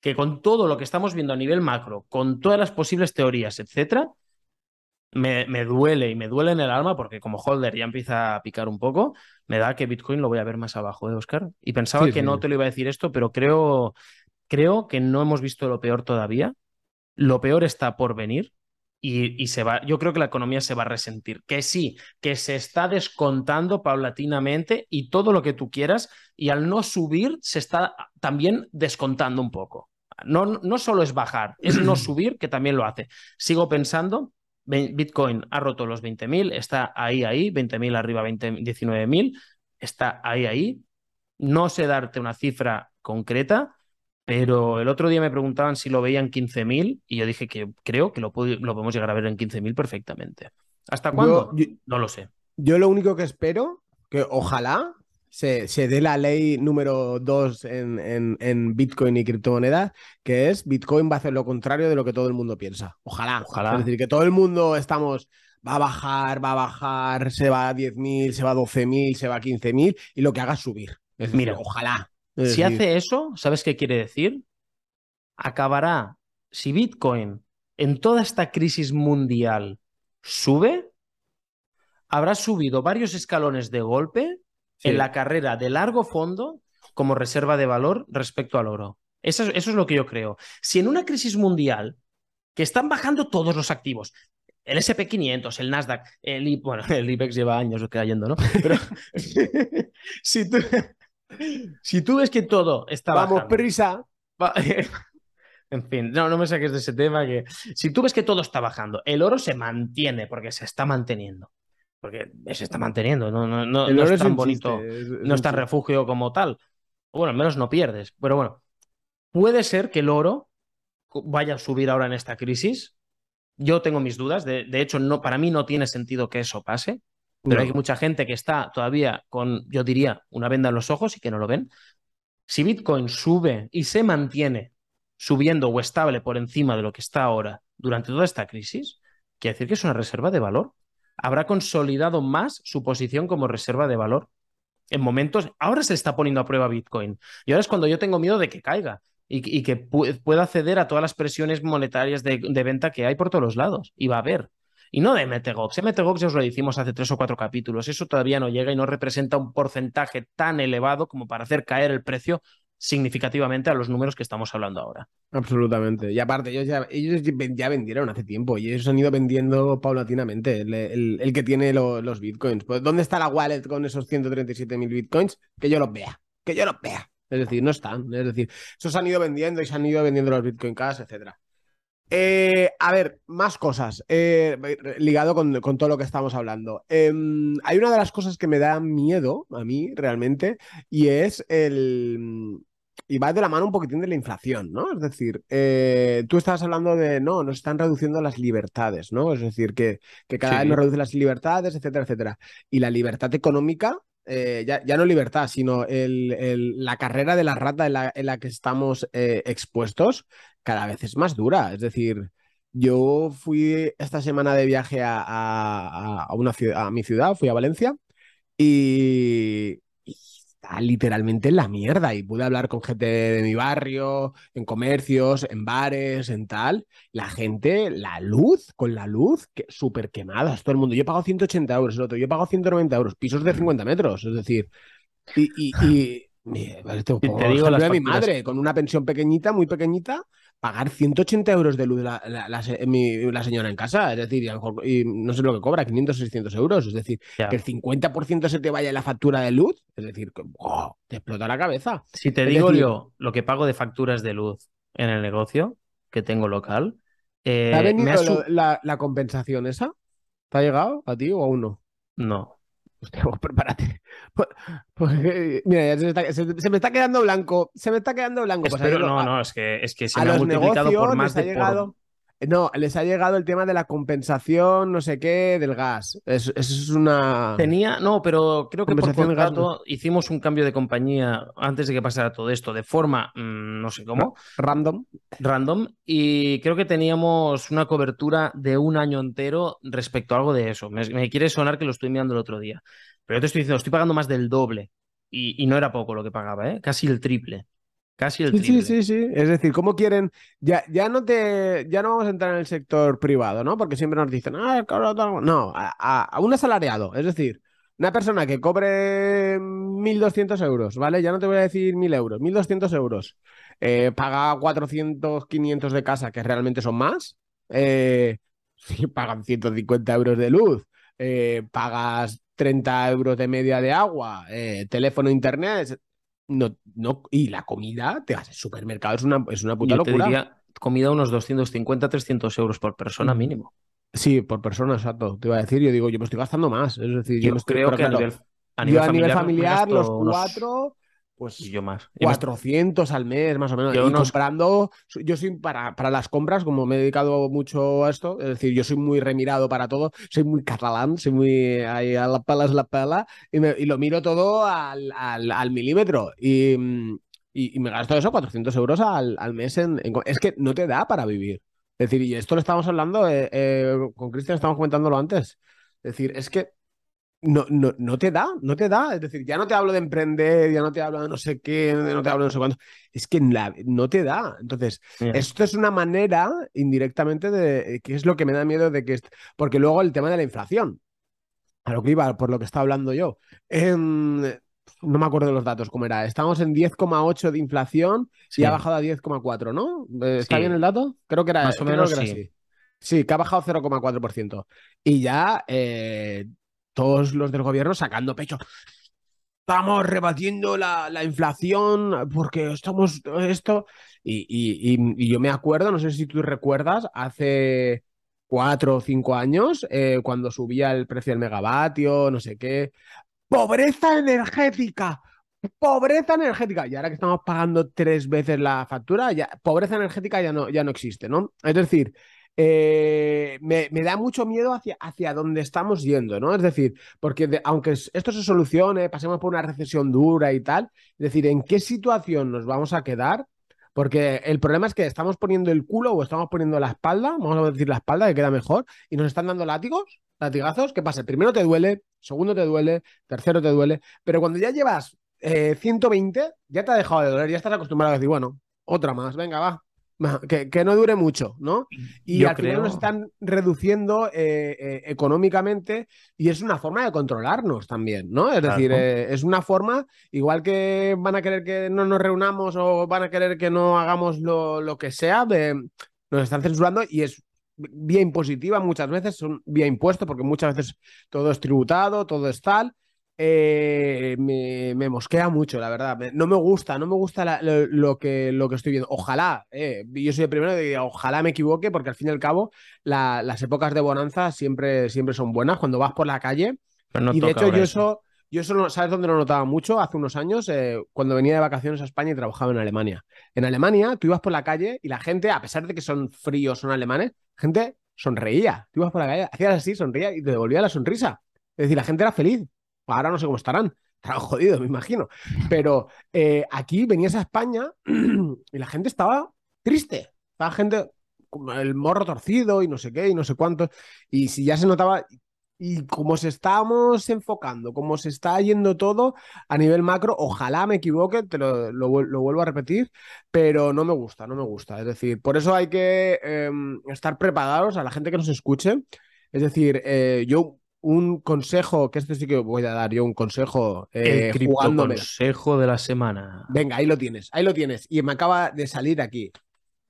que con todo lo que estamos viendo a nivel macro, con todas las posibles teorías, etcétera, me, duele y me duele en el alma porque como holder ya empieza a picar un poco, me da que Bitcoin lo voy a ver más abajo, ¿eh, Oscar? Y pensaba que no te lo iba a decir esto, pero creo, creo que no hemos visto lo peor todavía. Lo peor está por venir y, se va, yo creo que la economía se va a resentir. Que sí, que se está descontando paulatinamente y todo lo que tú quieras, y al no subir se está también descontando un poco. No, no solo es bajar, es no subir, que también lo hace. Sigo pensando, Bitcoin ha roto los 20.000, está ahí, ahí, 20.000 arriba, 19.000, está ahí, ahí. No sé darte una cifra concreta, pero el otro día me preguntaban si lo veían 15.000 y yo dije que creo que lo, lo, podemos llegar a ver en 15.000 perfectamente. ¿Hasta cuándo? no lo sé. Yo lo único que espero, que ojalá se, se dé la ley número 2 en, en, Bitcoin y criptomonedas, que es Bitcoin va a hacer lo contrario de lo que todo el mundo piensa. Ojalá. Ojalá. Es decir, que todo el mundo estamos va a bajar, va a bajar, se va a 10.000, se va a 12.000, se va a 15.000 y lo que haga es subir. Mira, ojalá si hace eso, ¿sabes qué quiere decir? Acabará, si Bitcoin en toda esta crisis mundial sube, habrá subido varios escalones de golpe en la carrera de largo fondo como reserva de valor respecto al oro. Eso, eso, es lo que yo creo. Si en una crisis mundial, que están bajando todos los activos, el SP500, el Nasdaq, el, bueno, el IBEX lleva años cayendo, ¿no? Pero si tú, si tú ves que todo está Vamos, prisa. en fin, no, no me saques de ese tema. que Si tú ves que todo está bajando, el oro se mantiene porque se está manteniendo. Porque se está manteniendo, no, no, no, es tan bonito, no es tan refugio como tal. Bueno, al menos no pierdes. Pero bueno, puede ser que el oro vaya a subir ahora en esta crisis. Yo tengo mis dudas. De, de hecho, no, para mí no tiene sentido que eso pase. Pero hay mucha gente que está todavía con, yo diría, una venda en los ojos y que no lo ven. Si Bitcoin sube y se mantiene subiendo o estable por encima de lo que está ahora durante toda esta crisis, quiere decir que es una reserva de valor. Habrá consolidado más su posición como reserva de valor. En momentos, ahora se está poniendo a prueba Bitcoin. Y ahora es cuando yo tengo miedo de que caiga y, que pueda ceder a todas las presiones monetarias de, venta que hay por todos los lados. Y va a haber. Y no de MTGOX. MTGOX ya os lo dijimos hace tres o cuatro capítulos. Eso todavía no llega y no representa un porcentaje tan elevado como para hacer caer el precio significativamente a los números que estamos hablando ahora. Absolutamente. Y aparte, ellos ya, ellos ya vendieron hace tiempo y ellos han ido vendiendo paulatinamente. El, que tiene los bitcoins. Pues, ¿Dónde está la wallet con esos 137.000 bitcoins? Que yo los vea. Que yo los vea. Es decir, no están. Es decir, esos han ido vendiendo y se han ido vendiendo los bitcoin cash, etcétera. Eh, a ver, más cosas, eh, ligado con, todo lo que estamos hablando. Em, hay una de las cosas que me da miedo a mí realmente y es el... Y va de la mano un poquitín de la inflación, ¿no? Es decir, eh, tú estabas hablando de, no, nos están reduciendo las libertades, ¿no? Es decir, que, que cada vez nos reducen las libertades, etcétera, etcétera. Y la libertad económica ya, ya, no libertad, sino el, la carrera de la rata en la, en la que estamos expuestos, cada vez es más dura. Es decir, yo fui esta semana de viaje a, una ciudad, a mi ciudad, fui a Valencia y, está literalmente en la mierda. Y pude hablar con gente de mi barrio, en comercios, en bares, en tal. La gente, la luz, con la luz, que, súper quemadas, todo el mundo. Yo he pagado 180 euros, el otro, yo he pagado 190 euros, pisos de 50 metros, es decir. Y, y, y, te digo de mi madre, con una pensión pequeñita, muy pequeñita, pagar 180 euros de luz la, la, señora en casa, es decir, y, no sé lo que cobra, 500 600 euros, es decir, que el 50% se te vaya en la factura de luz, es decir, te explota la cabeza. Si te digo yo lo que pago de facturas de luz en el negocio que tengo local. ¿Te ha eh, venido la, compensación esa? ¿Te ha llegado a ti o aún no? No. Hostia, pues prepárate. Pues, pues, eh, mira, se, me está quedando blanco. Se me está quedando blanco. Pues no, no, es que, es que se me ha multiplicado por más de llegado, No, les ha llegado el tema de la compensación, no sé qué, del gas. Eso, es una. Tenía, no, pero creo que por contrato hicimos un cambio de compañía antes de que pasara todo esto, de forma, mm, no sé cómo. Random. Random. Y creo que teníamos una cobertura de un año entero respecto a algo de eso. Me, me quiere sonar que lo estoy mirando el otro día. Pero yo te estoy diciendo, estoy pagando más del doble. Y, no era poco lo que pagaba, ¿eh? Casi el triple. Casi el triple. Sí, sí, sí. Es decir, ¿cómo quieren? Ya, ya no te. Ya no vamos a entrar en el sector privado, ¿no? Porque siempre nos dicen, ah, no, a, a, un asalariado. Es decir, una persona que cobre 1.200 euros, ¿vale? Ya no te voy a decir 1.000 euros, 1.200 euros. Eh, paga 400, 500 de casa, que realmente son más. Eh, pagan 150 euros de luz. Eh, pagas 30 euros de media de agua, eh, teléfono, internet, no, no, y la comida, te vas al supermercado, es una, es una puta locura. Te diría comida unos 250, 300 euros por persona mínimo. Sí, por persona, exacto. Te iba a decir, yo digo, yo me estoy gastando más. Es decir, yo, creo que a, nivel, a nivel, familiar, familiar los cuatro pues yo más. 400 al mes, más o menos. Yo y comprando, yo soy para, para las compras, como me he dedicado mucho a esto, es decir, yo soy muy remirado para todo, soy muy catalán, soy muy ahí a la pala es la pala, y, y lo miro todo al, al, milímetro. Y, y, me gasto eso, 400 euros al, al mes. En, es que no te da para vivir. Es decir, y esto lo estamos hablando, eh, eh, con Cristian estamos comentándolo antes. Es decir, es que no, no, no te da, no te da. Es decir, ya no te hablo de emprender, ya no te hablo de no sé qué, no te hablo de no sé cuánto. Es que no te da. Entonces, esto es una manera indirectamente de que es lo que me da miedo de que. Porque luego el tema de la inflación, a lo que iba, por lo que estaba hablando yo. Em, no me acuerdo de los datos, ¿cómo era? Estamos en 10,8 de inflación y ha bajado a 10,4, ¿no? ¿Está bien el dato? Creo que era, Más o menos así. Sí, que ha bajado 0,4%. Y ya eh, todos los del gobierno sacando pecho. Estamos rebatiendo la, inflación porque estamos esto. Y, yo me acuerdo, no sé si tú recuerdas, hace cuatro o cinco años, eh, cuando subía el precio del megavatio, no sé qué. ¡Pobreza energética! Pobreza energética. Y ahora que estamos pagando tres veces la factura, ya, pobreza energética ya no, ya no existe, ¿no? Es decir, eh, me, da mucho miedo hacia, hacia dónde estamos yendo, ¿no? Es decir, porque aunque esto se solucione, pasemos por una recesión dura y tal, es decir, ¿en qué situación nos vamos a quedar? Porque el problema es que estamos poniendo el culo o estamos poniendo la espalda, vamos a decir la espalda, que queda mejor, y nos están dando látigos, latigazos. ¿Qué pasa? Primero te duele, segundo te duele, tercero te duele, pero cuando ya llevas 120, eh, ya te ha dejado de doler, ya estás acostumbrado a decir, bueno, otra más, venga, va, que, no dure mucho, ¿no? Y al final nos están reduciendo eh, eh, económicamente y es una forma de controlarnos también, ¿no? Es decir, eh, es una forma, igual que van a querer que no nos reunamos o van a querer que no hagamos lo, que sea, nos están censurando y es vía impositiva muchas veces, son vía impuesto porque muchas veces todo es tributado, todo es tal eh, me, mosquea mucho, la verdad. No me gusta, no me gusta lo, que, lo que estoy viendo. Ojalá, eh, yo soy el primero de ojalá me equivoque, porque al fin y al cabo las épocas de bonanza siempre, siempre son buenas cuando vas por la calle. y de hecho, yo eso, yo eso, ¿sabes dónde lo notaba mucho? Hace unos años, eh, cuando venía de vacaciones a España y trabajaba en Alemania. En Alemania, tú ibas por la calle y la gente, a pesar de que son fríos, son alemanes, gente sonreía. Tú ibas por la calle, hacías así, sonreía y te devolvía la sonrisa. Es decir, la gente era feliz. Ahora no sé cómo estarán. Estarán jodidos, me imagino. Pero eh, aquí venías a España y la gente estaba triste. Estaba gente con el morro torcido y no sé qué y no sé cuánto. Y si ya se notaba. y como se estamos enfocando, como se está yendo todo a nivel macro, ojalá me equivoque, te lo, vuelvo a repetir, pero no me gusta, no me gusta. Es decir, por eso hay que em, estar preparados a la gente que nos escuche. Es decir, eh, yo un consejo, que este sí que voy a dar yo un consejo. Eh, El consejo de la semana. Venga, ahí lo tienes, ahí lo tienes. Y me acaba de salir aquí,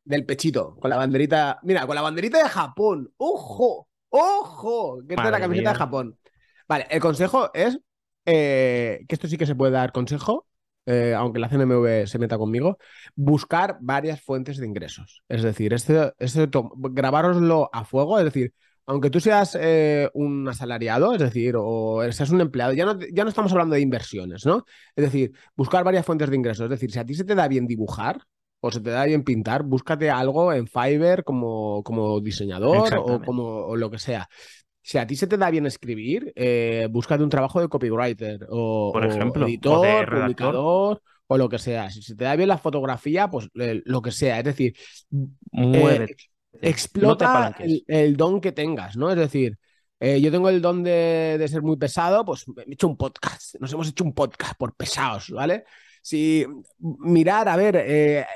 del pechito, con la banderita. Mira, con la banderita de Japón. ¡Ojo! ¡Ojo! Que es de la camiseta de Japón. Vale, el consejo es eh, que esto sí que se puede dar consejo, eh, aunque la CNMV se meta conmigo, buscar varias fuentes de ingresos. Es decir, este, este grabároslo a fuego, es decir, aunque tú seas eh, un asalariado, es decir, o seas un empleado, ya no, ya no estamos hablando de inversiones, ¿no? Es decir, buscar varias fuentes de ingresos. Es decir, si a ti se te da bien dibujar o se te da bien pintar, búscate algo en Fiverr como, como diseñador o como lo que sea. Si a ti se te da bien escribir, eh, búscate un trabajo de copywriter o, Por ejemplo, editor, publicador o lo que sea. Si se te da bien la fotografía, pues lo que sea. Es decir, muévete. Explota el, don que tengas, ¿no? Es decir, eh, yo tengo el don de, ser muy pesado, pues me he hecho un podcast. Nos hemos hecho un podcast por pesados, ¿vale? Si mirar, a ver, eh,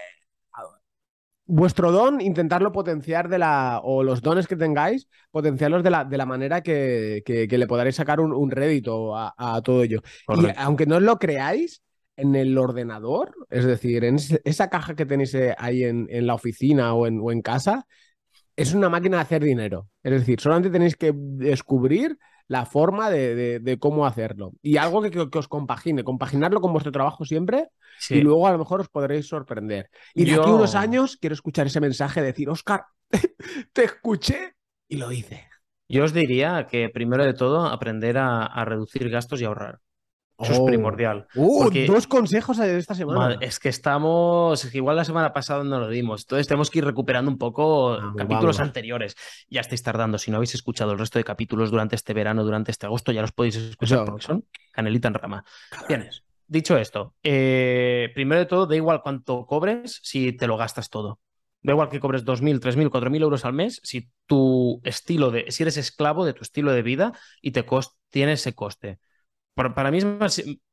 vuestro don, intentarlo potenciar de la. o los dones que tengáis, potenciarlos de la, de la manera que, le podáis sacar un, rédito a, todo ello. Y aunque no lo creáis, en el ordenador, es decir, en esa caja que tenéis eh, ahí en, la oficina o en, o en casa, es una máquina de hacer dinero. Es decir, solamente tenéis que descubrir la forma de, cómo hacerlo. Y algo que, os compagine, compaginarlo con vuestro trabajo siempre y luego a lo mejor os podréis sorprender. Y de aquí unos años quiero escuchar ese mensaje de decir, Oscar, te escuché y lo hice. Yo os diría que primero de todo aprender a reducir gastos y ahorrar. Eso es oh. primordial. Uh, dos consejos de esta semana. es que estamos, es que igual la semana pasada no lo dimos. Entonces tenemos que ir recuperando un poco capítulos anteriores. Ya estáis tardando. Si no habéis escuchado el resto de capítulos durante este verano, durante este agosto, ya los podéis escuchar porque son canelita en rama. Bien, dicho esto, eh, primero de todo, da igual cuánto cobres si te lo gastas todo. Da igual que cobres 2.000, 3.000, 4.000 euros al mes, si tu estilo de, si eres esclavo de tu estilo de vida y te tiene ese coste para, mí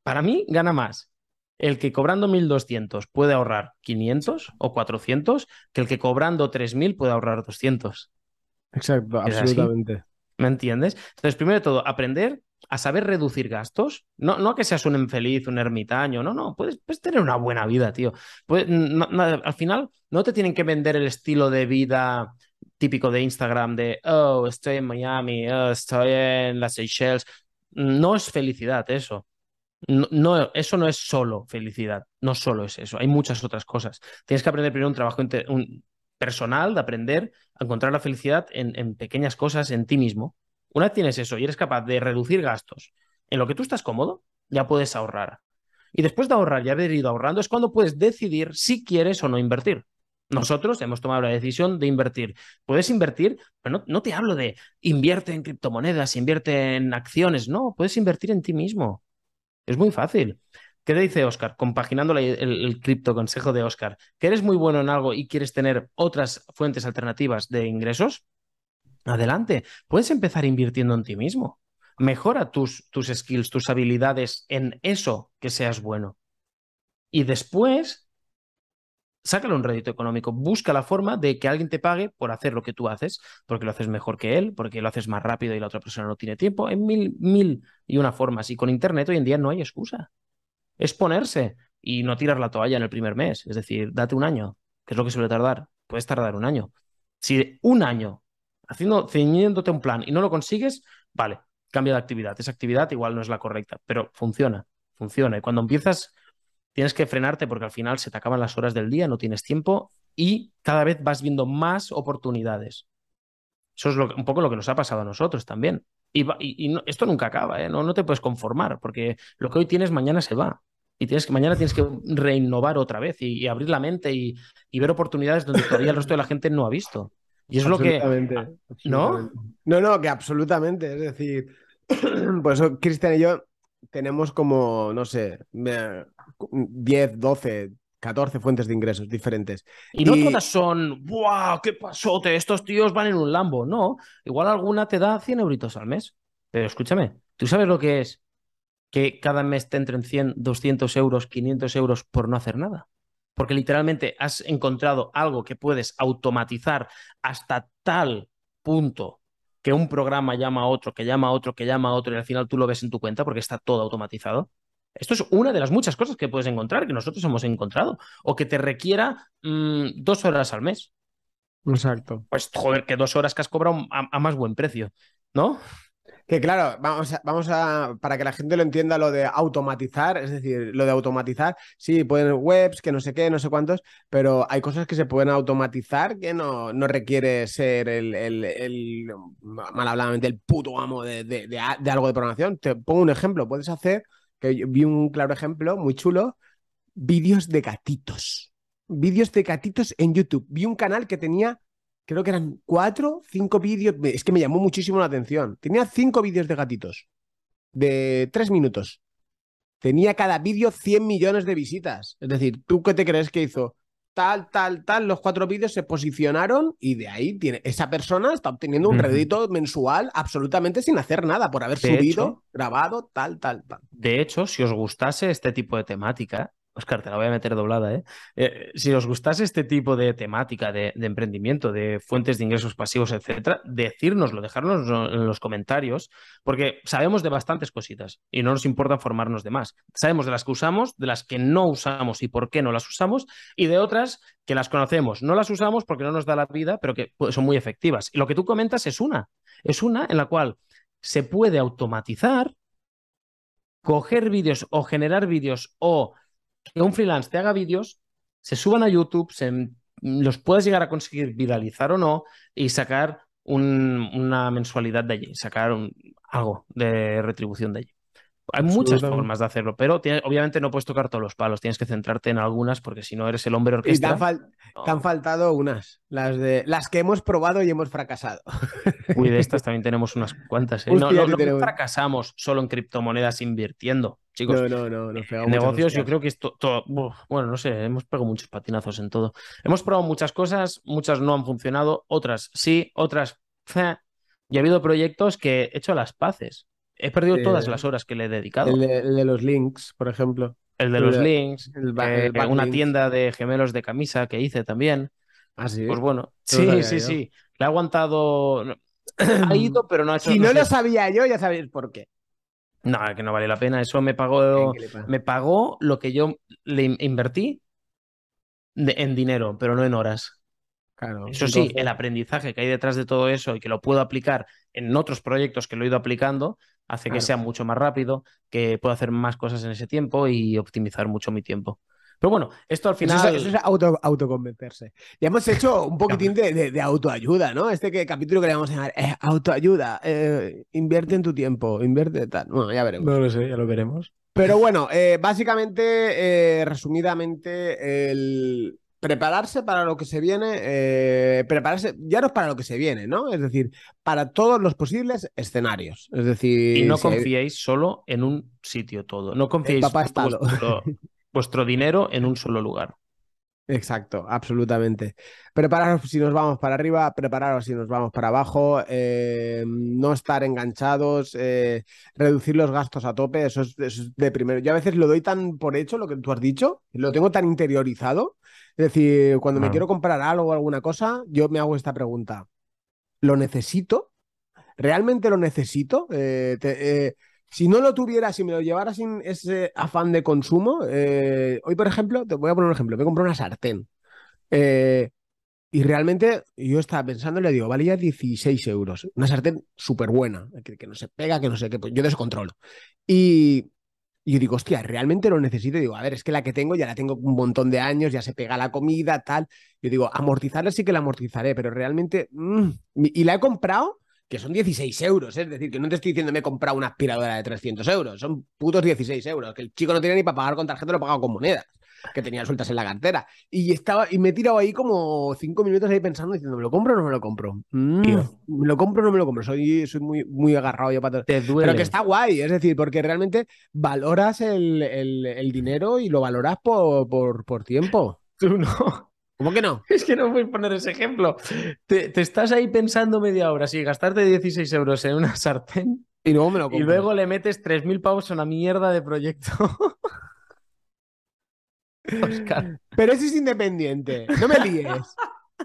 para mí gana más el que cobrando 1.200 puede ahorrar 500 o 400 que el que cobrando 3.000 puede ahorrar 200. Exacto, absolutamente. ¿Me entiendes? Entonces, primero de todo, aprender a saber reducir gastos. No, no que seas un infeliz, un ermitaño, no, no, puedes, tener una buena vida, tío. al final, no te tienen que vender el estilo de vida típico de Instagram de, oh, estoy en Miami, oh, estoy en las Seychelles. No es felicidad eso. No, eso no es solo felicidad, no solo es eso, hay muchas otras cosas. Tienes que aprender primero un trabajo personal de aprender a encontrar la felicidad en, pequeñas cosas en ti mismo. Una vez tienes eso y eres capaz de reducir gastos en lo que tú estás cómodo, ya puedes ahorrar. Y después de ahorrar y haber ido ahorrando es cuando puedes decidir si quieres o no invertir. Nosotros hemos tomado la decisión de invertir. Puedes invertir, pero no, te hablo de invierte en criptomonedas, invierte en acciones, no, puedes invertir en ti mismo. Es muy fácil. ¿Qué te dice Oscar? Compaginando el, el, cripto consejo de Oscar, que eres muy bueno en algo y quieres tener otras fuentes alternativas de ingresos, adelante, puedes empezar invirtiendo en ti mismo. Mejora tus, tus skills, tus habilidades en eso que seas bueno. Y después sácale un rédito económico, busca la forma de que alguien te pague por hacer lo que tú haces, porque lo haces mejor que él, porque lo haces más rápido y la otra persona no tiene tiempo, en mil, mil y una formas. Y con Internet hoy en día no hay excusa. Es ponerse y no tirar la toalla en el primer mes, es decir, date un año, que es lo que suele tardar. Puedes tardar un año. Si un año haciendo, ceñiéndote un plan y no lo consigues, vale, cambia de actividad. Esa actividad igual no es la correcta, pero funciona, funciona. Y cuando empiezas tienes que frenarte porque al final se te acaban las horas del día, no tienes tiempo y cada vez vas viendo más oportunidades. Eso es un poco lo que nos ha pasado a nosotros también. Y, esto nunca acaba, ¿eh? no, no te puedes conformar porque lo que hoy tienes mañana se va. Y tienes que, mañana tienes que reinnovar otra vez y, abrir la mente y, ver oportunidades donde todavía el resto de la gente no ha visto. Y es lo que. ¿No? No, no, que absolutamente. Es decir, por eso Cristian y yo tenemos como, no sé, 10, 12, 14 fuentes de ingresos diferentes. Y, no todas son, ¡buah! ¿Qué pasote? Estos tíos van en un Lambo. No, igual alguna te da 100 euritos al mes. Pero escúchame, ¿tú sabes lo que es que cada mes te entren 100, 200 euros, 500 euros por no hacer nada? Porque literalmente has encontrado algo que puedes automatizar hasta tal punto que un programa llama a otro, que llama a otro, que llama a otro y al final tú lo ves en tu cuenta porque está todo automatizado. Esto es una de las muchas cosas que puedes encontrar, que nosotros hemos encontrado, o que te requiera mm, dos horas al mes. Exacto. Pues joder, que dos horas que has cobrado a más buen precio, ¿no? Que claro, vamos a, vamos a, para que la gente lo entienda, lo de automatizar, es decir, lo de automatizar, sí, pueden webs, que no sé qué, no sé cuántos, pero hay cosas que se pueden automatizar que no, no requiere ser el, el, el mal el puto amo de, de, de, algo de programación. Te pongo un ejemplo, puedes hacer, que vi un claro ejemplo muy chulo, vídeos de gatitos. Vídeos de gatitos en YouTube. Vi un canal que tenía creo que eran cuatro, cinco vídeos. Es que me llamó muchísimo la atención. Tenía cinco vídeos de gatitos. De tres minutos. Tenía cada vídeo 100 millones de visitas. Es decir, ¿tú qué te crees que hizo? Tal, tal, tal, los cuatro vídeos se posicionaron y de ahí tiene, esa persona está obteniendo un rédito mensual absolutamente sin hacer nada, por haber subido, grabado, tal, tal, tal. De hecho, si os gustase este tipo de temática, Oscar, te la voy a meter doblada, ¿eh? ¿eh? si os gustase este tipo de temática de, emprendimiento, de fuentes de ingresos pasivos, etcétera, decírnoslo, dejárnoslo en los comentarios, porque sabemos de bastantes cositas y no nos importa formarnos de más. Sabemos de las que usamos, de las que no usamos y por qué no las usamos, y de otras que las conocemos, no las usamos porque no nos da la vida, pero que pues, son muy efectivas. Y lo que tú comentas es una, es una en la cual se puede automatizar, coger vídeos o generar vídeos o que un freelance te haga vídeos, se suban a YouTube, se, los puedes llegar a conseguir viralizar o no y sacar una mensualidad de allí, sacar algo de retribución de allí. Hay muchas formas de hacerlo, pero obviamente no puedes tocar todos los palos, tienes que centrarte en algunas porque si no eres el hombre orquesta. Y te han, faltado unas, las de las que hemos probado y hemos fracasado. Uy, de estas también tenemos unas cuantas. ¿eh? no, fracasamos solo en criptomonedas invirtiendo, chicos. No, no, no. En negocios yo creo que esto, todo, bueno, no sé, hemos pegado muchos patinazos en todo. Hemos probado muchas cosas, muchas no han funcionado, otras sí, otras... Y ha habido proyectos que he hecho las paces. He perdido todas las horas que le he dedicado. El de, los links, por ejemplo. El de los links. El, eh, una tienda de gemelos de camisa que hice también. Ah, sí. Pues bueno. Sí, sí, sí. Le ha aguantado. ha ido, pero no ha hecho. Si no, lo sabía yo, ya sabéis por qué. No, que no vale la pena. Eso me pagó, me pagó lo que yo le invertí en dinero, pero no en horas. Claro, eso sí, el aprendizaje que hay detrás de todo eso y que lo puedo aplicar en otros proyectos que lo he ido aplicando, hace que sea mucho más rápido, que pueda hacer más cosas en ese tiempo y optimizar mucho mi tiempo. Pero bueno, esto al final. Eso es, auto, autoconvencerse. Ya hemos hecho un poquitín de, autoayuda, ¿no? Este que, capítulo que le vamos a llamar eh, autoayuda. Eh, invierte en tu tiempo, invierte tal. Bueno, ya veremos. No lo sé, ya lo veremos. Pero bueno, eh, básicamente, resumidamente, el, prepararse para lo que se viene, eh, prepararse ya no para lo que se viene, ¿no? Es decir, para todos los posibles escenarios. Es decir, y no confiéis solo en un sitio todo. No confiéis vuestro, vuestro dinero en un solo lugar. Exacto, absolutamente. Prepararos si nos vamos para arriba, prepararos si nos vamos para abajo, eh, no estar enganchados, eh, reducir los gastos a tope, eso es, eso es, de primero. Yo a veces lo doy tan por hecho, lo que tú has dicho, lo tengo tan interiorizado, es decir, cuando me quiero comprar algo o alguna cosa, yo me hago esta pregunta. ¿Lo necesito? ¿Realmente lo necesito? Eh, eh, si no lo tuviera, si me lo llevara sin ese afán de consumo, eh, hoy, por ejemplo, te voy a poner un ejemplo, me compré una sartén. y realmente yo estaba pensando y le digo, valía 16 euros. Una sartén súper buena, que, que, no se pega, que no sé qué, pues yo descontrolo. Y, y yo digo, hostia, ¿realmente lo necesito? Digo, a ver, es que la que tengo ya la tengo un montón de años, ya se pega la comida, tal. Yo digo, amortizarla sí que la amortizaré, pero realmente... Mm, y la he comprado, que son 16 euros, es decir, que no te estoy diciendo me he comprado una aspiradora de 300 euros, son putos 16 euros, que el chico no tiene ni para pagar con tarjeta, lo he pagado con monedas que tenía sueltas en la cartera. Y estaba, y me he tirado ahí como cinco minutos ahí pensando, diciendo, ¿me lo compro o no me lo compro? Mm, ¿Me lo compro o no me lo compro? Soy, soy muy, muy agarrado yo para todo. Pero que está guay, es decir, porque realmente valoras el, el, dinero y lo valoras por, por, por tiempo. Tú no. ¿Cómo que no? Es que no voy a poner ese ejemplo. Te, te, estás ahí pensando media hora, si gastarte 16 euros en una sartén Y luego me lo Y luego le metes 3.000 pavos a una mierda de proyecto. Oscar. Pero ese es independiente. No me líes.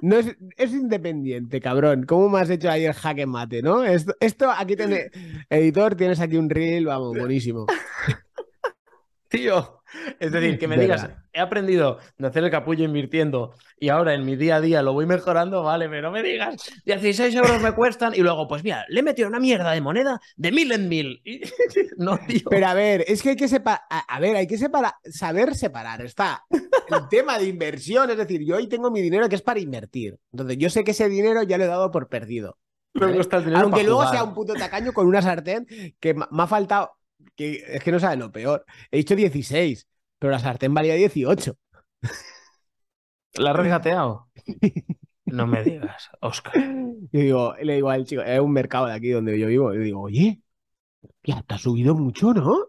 No es, es, independiente, cabrón. ¿Cómo me has hecho ahí el jaque mate, no? Esto, esto aquí tiene. Editor, tienes aquí un reel, vamos, buenísimo. Tío, es decir, que me digas, he aprendido de hacer el capullo invirtiendo y ahora en mi día a día lo voy mejorando, vale, pero no me digas, 16 euros me cuestan y luego, pues mira, le he metido una mierda de moneda de mil en mil. no, tío. Pero a ver, es que hay que separar, a ver, hay que separar, saber separar. Está el tema de inversión, es decir, yo hoy tengo mi dinero que es para invertir. Entonces, yo sé que ese dinero ya lo he dado por perdido. Aunque luego sea un puto tacaño con una sartén que me ha faltado que es que no sabe lo peor. He dicho 16, pero la sartén valía 18. ¿La has regateado? No me digas, Oscar. Yo digo, le digo al chico, es un mercado de aquí donde yo vivo. Y digo, oye, ya te ha subido mucho, ¿no?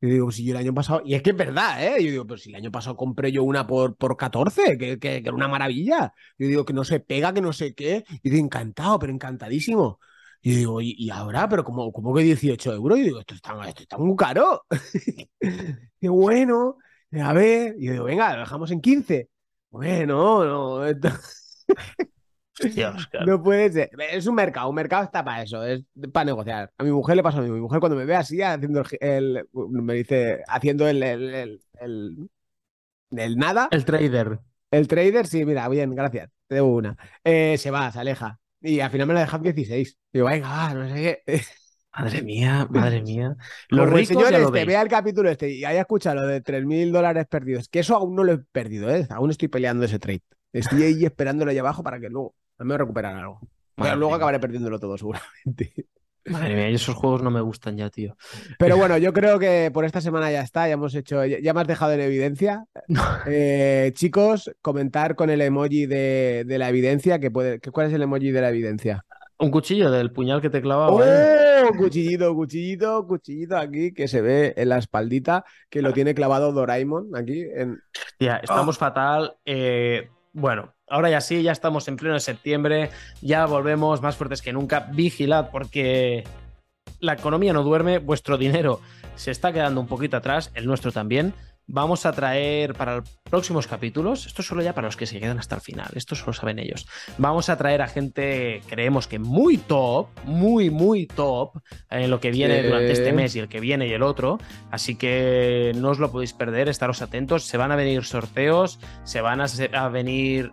Y digo, si yo el año pasado, y es que es verdad, ¿eh? Yo digo, pero si el año pasado compré yo una por, por 14, que, que, era una maravilla. Yo digo, que no se pega, que no sé qué. Y digo, encantado, pero encantadísimo. Y digo, ¿y, ahora? ¿Pero como, como que 18 euros? Y digo, esto está, esto está muy caro. y bueno, a ver. Y digo, venga, lo dejamos en 15. Bueno, no. No puede ser. Es un mercado, un mercado está para eso, es para negociar. A mi mujer le pasa a mí. Mi mujer cuando me ve así haciendo el, me dice, haciendo el, el, el, nada. El trader. El trader, sí, mira, bien, gracias. Te debo una. Eh, se va, se aleja. Y al final me la dejan 16. Digo, venga, no sé qué. Madre mía, madre mía. Los ricos señores, te vea el capítulo este y haya escuchado lo de 3.000 dólares perdidos, que eso aún no lo he perdido, ¿eh? Aún estoy peleando ese trade. Estoy ahí esperándolo allá abajo para que luego me recuperar algo. Pero luego acabaré perdiéndolo todo, seguramente. Madre mía, esos juegos no me gustan ya, tío. Pero bueno, yo creo que por esta semana ya está, ya hemos hecho, ya me has dejado en evidencia. Eh, chicos, comentar con el emoji de, la evidencia, que puede, ¿cuál es el emoji de la evidencia? Un cuchillo del puñal que te clavaba. ¡Oh! ¿eh? Cuchillito, cuchillito, cuchillito aquí que se ve en la espaldita que lo tiene clavado Doraemon aquí. En... Ya, estamos ¡Oh! fatal. Eh, bueno, ahora ya sí, ya estamos en pleno septiembre, ya volvemos más fuertes que nunca. Vigilad porque la economía no duerme, vuestro dinero se está quedando un poquito atrás, el nuestro también. Vamos a traer para próximos capítulos, esto solo ya para los que se quedan hasta el final, esto solo saben ellos. Vamos a traer a gente, creemos que muy top, muy, muy top en lo que viene durante este mes y el que viene y el otro. Así que no os lo podéis perder, estaros atentos. Se van a venir sorteos, se van a venir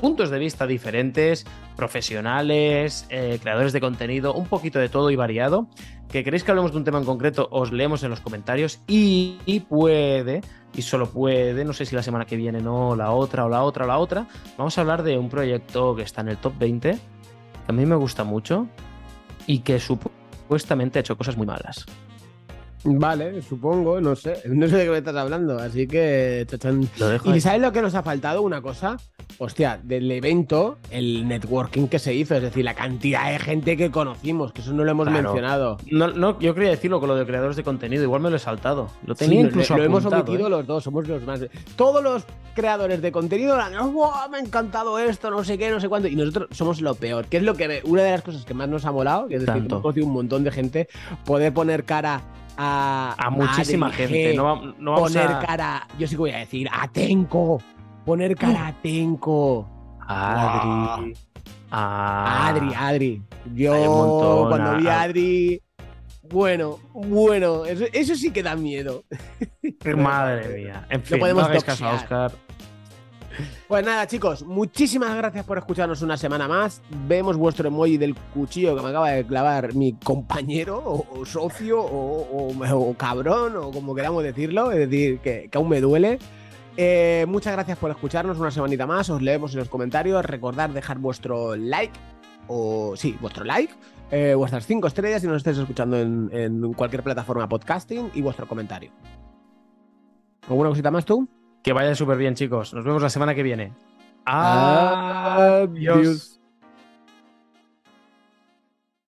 puntos de vista diferentes, profesionales, eh, creadores de contenido, un poquito de todo y variado. Que queréis que hablemos de un tema en concreto, os leemos en los comentarios y, puede, y solo puede, no sé si la semana que viene, no, la otra o la otra o la otra, vamos a hablar de un proyecto que está en el top 20, que a mí me gusta mucho y que supuestamente ha hecho cosas muy malas. Vale, supongo, no sé. No sé de qué me estás hablando, así que. ¿Y sabes lo que nos ha faltado? Una cosa. Hostia, del evento, el networking que se hizo, es decir, la cantidad de gente que conocimos, que eso no lo hemos mencionado. No, no, yo quería decirlo con lo de creadores de contenido, igual me lo he saltado. Lo tenía incluso lo, hemos omitido ¿eh? los dos, somos los más. Todos los creadores de contenido oh, me ha encantado esto, no sé qué, no sé cuánto. Y nosotros somos lo peor, que es lo que una de las cosas que más nos ha molado, que es decir, hemos conocido un montón de gente, poder poner cara a, muchísima gente. No, poner cara, yo sí que voy a decir, a Tenko. Poner cara a Tenko. Adri. Adri, Adri. Yo cuando vi a Adri. Bueno, bueno, eso, sí que da miedo. Madre mía. En fin, no podemos no caso a Oscar. Pues nada, chicos, muchísimas gracias por escucharnos una semana más. Vemos vuestro emoji del cuchillo que me acaba de clavar mi compañero o, socio o, cabrón o como queramos decirlo, es decir, que, aún me duele. Eh, muchas gracias por escucharnos una semanita más. Os leemos en los comentarios. Recordad dejar vuestro like o sí, vuestro like, eh, vuestras cinco estrellas si nos estáis escuchando en, en cualquier plataforma podcasting y vuestro comentario. ¿Alguna cosita más tú? Que vaya súper bien, chicos. Nos vemos la semana que viene. Adiós.